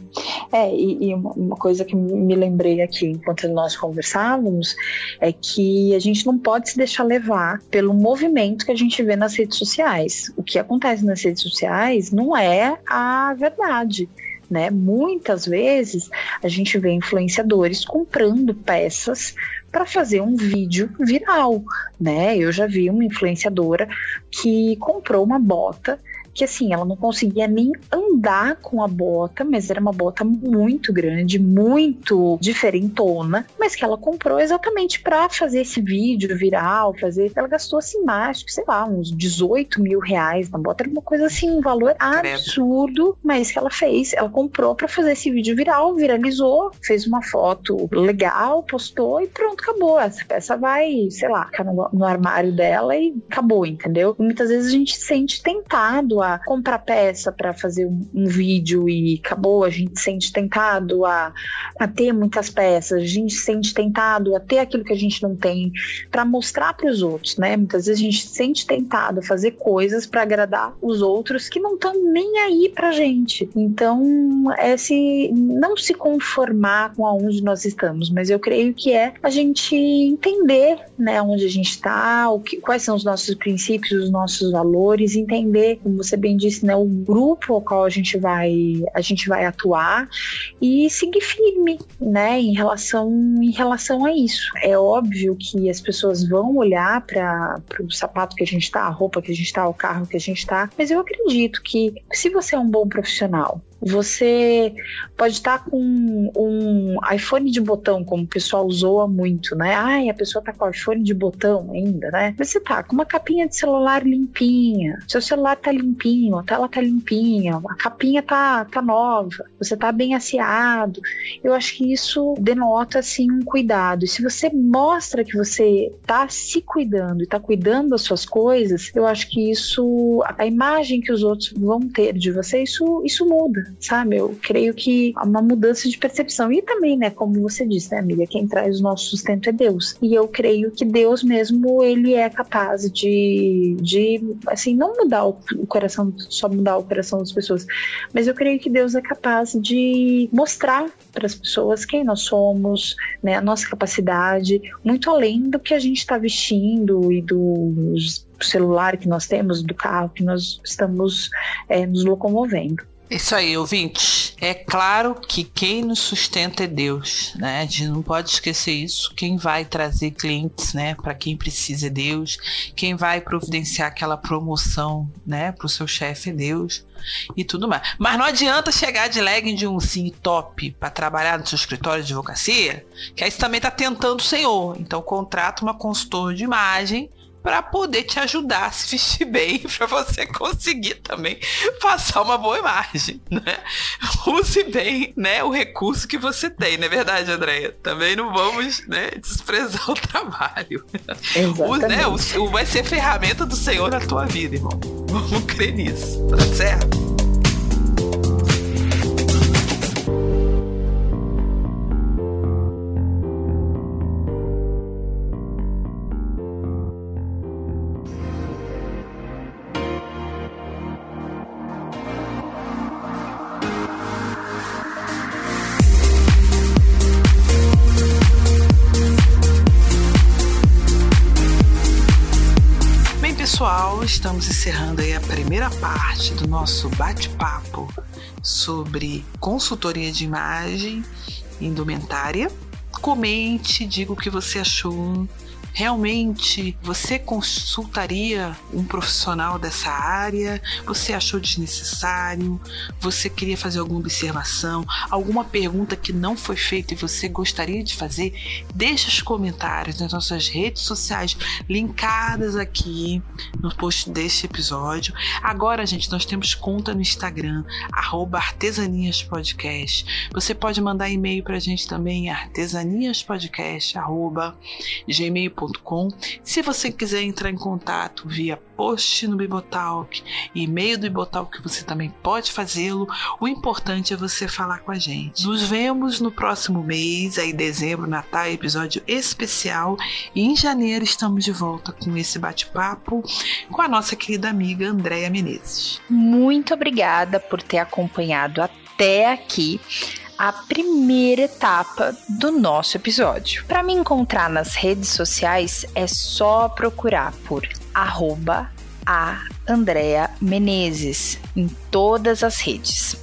É, e, e, uma coisa que me lembrei aqui enquanto nós conversávamos é que a gente não pode se deixar levar pelo movimento que a gente vê nas redes sociais. O que acontece nas redes sociais não é a verdade. Né? Muitas vezes a gente vê influenciadores comprando peças para fazer um vídeo viral, né? Eu já vi uma influenciadora que comprou uma bota que assim, ela não conseguia nem andar com a bota, mas era uma bota muito grande, muito diferentona, mas que ela comprou exatamente para fazer esse vídeo viral, fazer. Ela gastou assim, mais, sei lá, uns 18 mil reais na bota, era uma coisa assim, um valor absurdo, mas que ela fez, ela comprou para fazer esse vídeo viral, viralizou, fez uma foto legal, postou e pronto, acabou. Essa peça vai, sei lá, ficar no, no armário dela e acabou, entendeu? E muitas vezes a gente se sente tentado a comprar peça para fazer um, vídeo e acabou, a gente sente tentado a, a ter muitas peças, a gente sente tentado a ter aquilo que a gente não tem para mostrar para os outros, né? Muitas vezes a gente sente tentado a fazer coisas para agradar os outros que não estão nem aí pra gente. Então, é se não se conformar com aonde nós estamos, mas eu creio que é a gente entender, né, onde a gente está, quais são os nossos princípios, os nossos valores, entender, como você você bem disse, né, o grupo ao qual a gente vai a gente vai atuar e seguir firme, né, em relação em relação a isso. É óbvio que as pessoas vão olhar para o sapato que a gente está, a roupa que a gente está, o carro que a gente está, mas eu acredito que se você é um bom profissional, você pode estar com um iPhone de botão, como o pessoal usou muito, né? Ai, a pessoa tá com iPhone de botão ainda, né? Você tá com uma capinha de celular limpinha, seu celular tá limpinho, a tela tá limpinha, a capinha tá, tá nova, você tá bem aseado. Eu acho que isso denota, assim, um cuidado. E se você mostra que você tá se cuidando e tá cuidando das suas coisas, eu acho que isso, a imagem que os outros vão ter de você, isso, isso muda sabe? Eu creio que há uma mudança de percepção. E também, né, como você disse, né, amiga, quem traz o nosso sustento é Deus. E eu creio que Deus mesmo, ele é capaz de, de assim, não mudar o, coração, só mudar o coração das pessoas, mas eu creio que Deus é capaz de mostrar para as pessoas quem nós somos, né, a nossa capacidade, muito além do que a gente está vestindo e do celular que nós temos, do carro que nós estamos é, nos locomovendo. Isso aí, ouvinte. É claro que quem nos sustenta é Deus, né? A gente não pode esquecer isso. Quem vai trazer clientes, né, para quem precisa é Deus. Quem vai providenciar aquela promoção, né, para o seu chefe é Deus e tudo mais. Mas não adianta chegar de legging de um sim top para trabalhar no seu escritório de advocacia, que aí você também tá tentando o senhor. Então contrata uma consultora de imagem para poder te ajudar a se vestir bem, para você conseguir também passar uma boa imagem, né? Use bem, né, o recurso que você tem, não é verdade, Andréia? Também não vamos, né, desprezar o trabalho. O, né, o, vai ser ferramenta do Senhor na tua vida, irmão. Vamos crer nisso, tá certo? Estamos encerrando aí a primeira parte do nosso bate-papo sobre consultoria de imagem indumentária. Comente, diga o que você achou, Realmente você consultaria um profissional dessa área? Você achou desnecessário? Você queria fazer alguma observação? Alguma pergunta que não foi feita e você gostaria de fazer? Deixe os comentários nas nossas redes sociais linkadas aqui no post deste episódio. Agora, gente, nós temos conta no Instagram, artesaniaspodcast. Você pode mandar e-mail pra gente também, artesaniaspodcast.gmail.com. Se você quiser entrar em contato via post no Bibotalk, e-mail do Bibotalk, você também pode fazê-lo. O importante é você falar com a gente. Nos vemos no próximo mês, aí dezembro, Natal, episódio especial. E em janeiro estamos de volta com esse bate-papo com a nossa querida amiga Andréia Menezes. Muito obrigada por ter acompanhado até aqui a primeira etapa do nosso episódio. Para me encontrar nas redes sociais é só procurar por arroba a Andrea Menezes em todas as redes.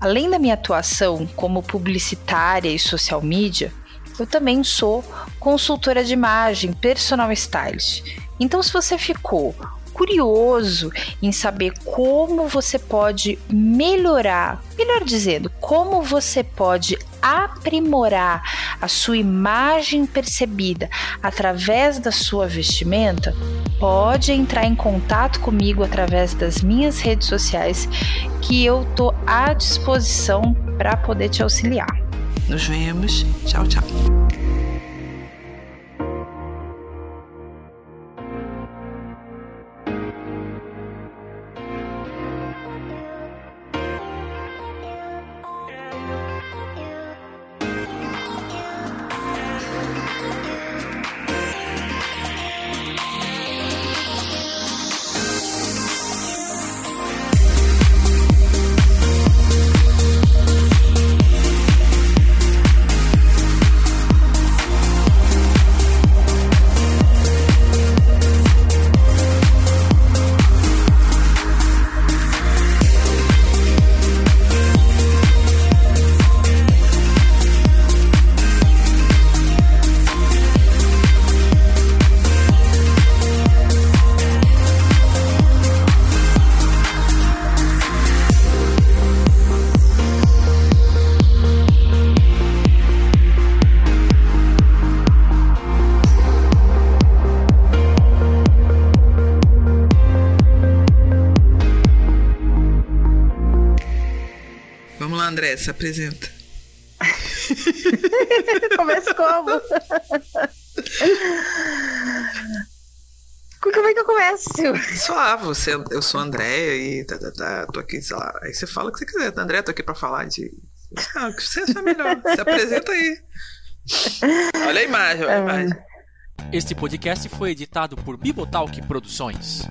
Além da minha atuação como publicitária e social media, eu também sou consultora de imagem, personal stylist. Então, se você ficou curioso em saber como você pode melhorar, melhor dizendo, como você pode aprimorar a sua imagem percebida através da sua vestimenta, pode entrar em contato comigo através das minhas redes sociais que eu tô à disposição para poder te auxiliar. Nos vemos. Tchau, tchau. Se apresenta. Começa como? Como é que eu começo? Suave, você, eu sou André e tá, tá, tá, tô aqui, sei lá. Aí você fala o que você quiser. André, tô aqui pra falar de. Ah, o que você acha melhor. Se apresenta aí. Olha a imagem, olha a é. imagem. Este podcast foi editado por Bibotalk Produções.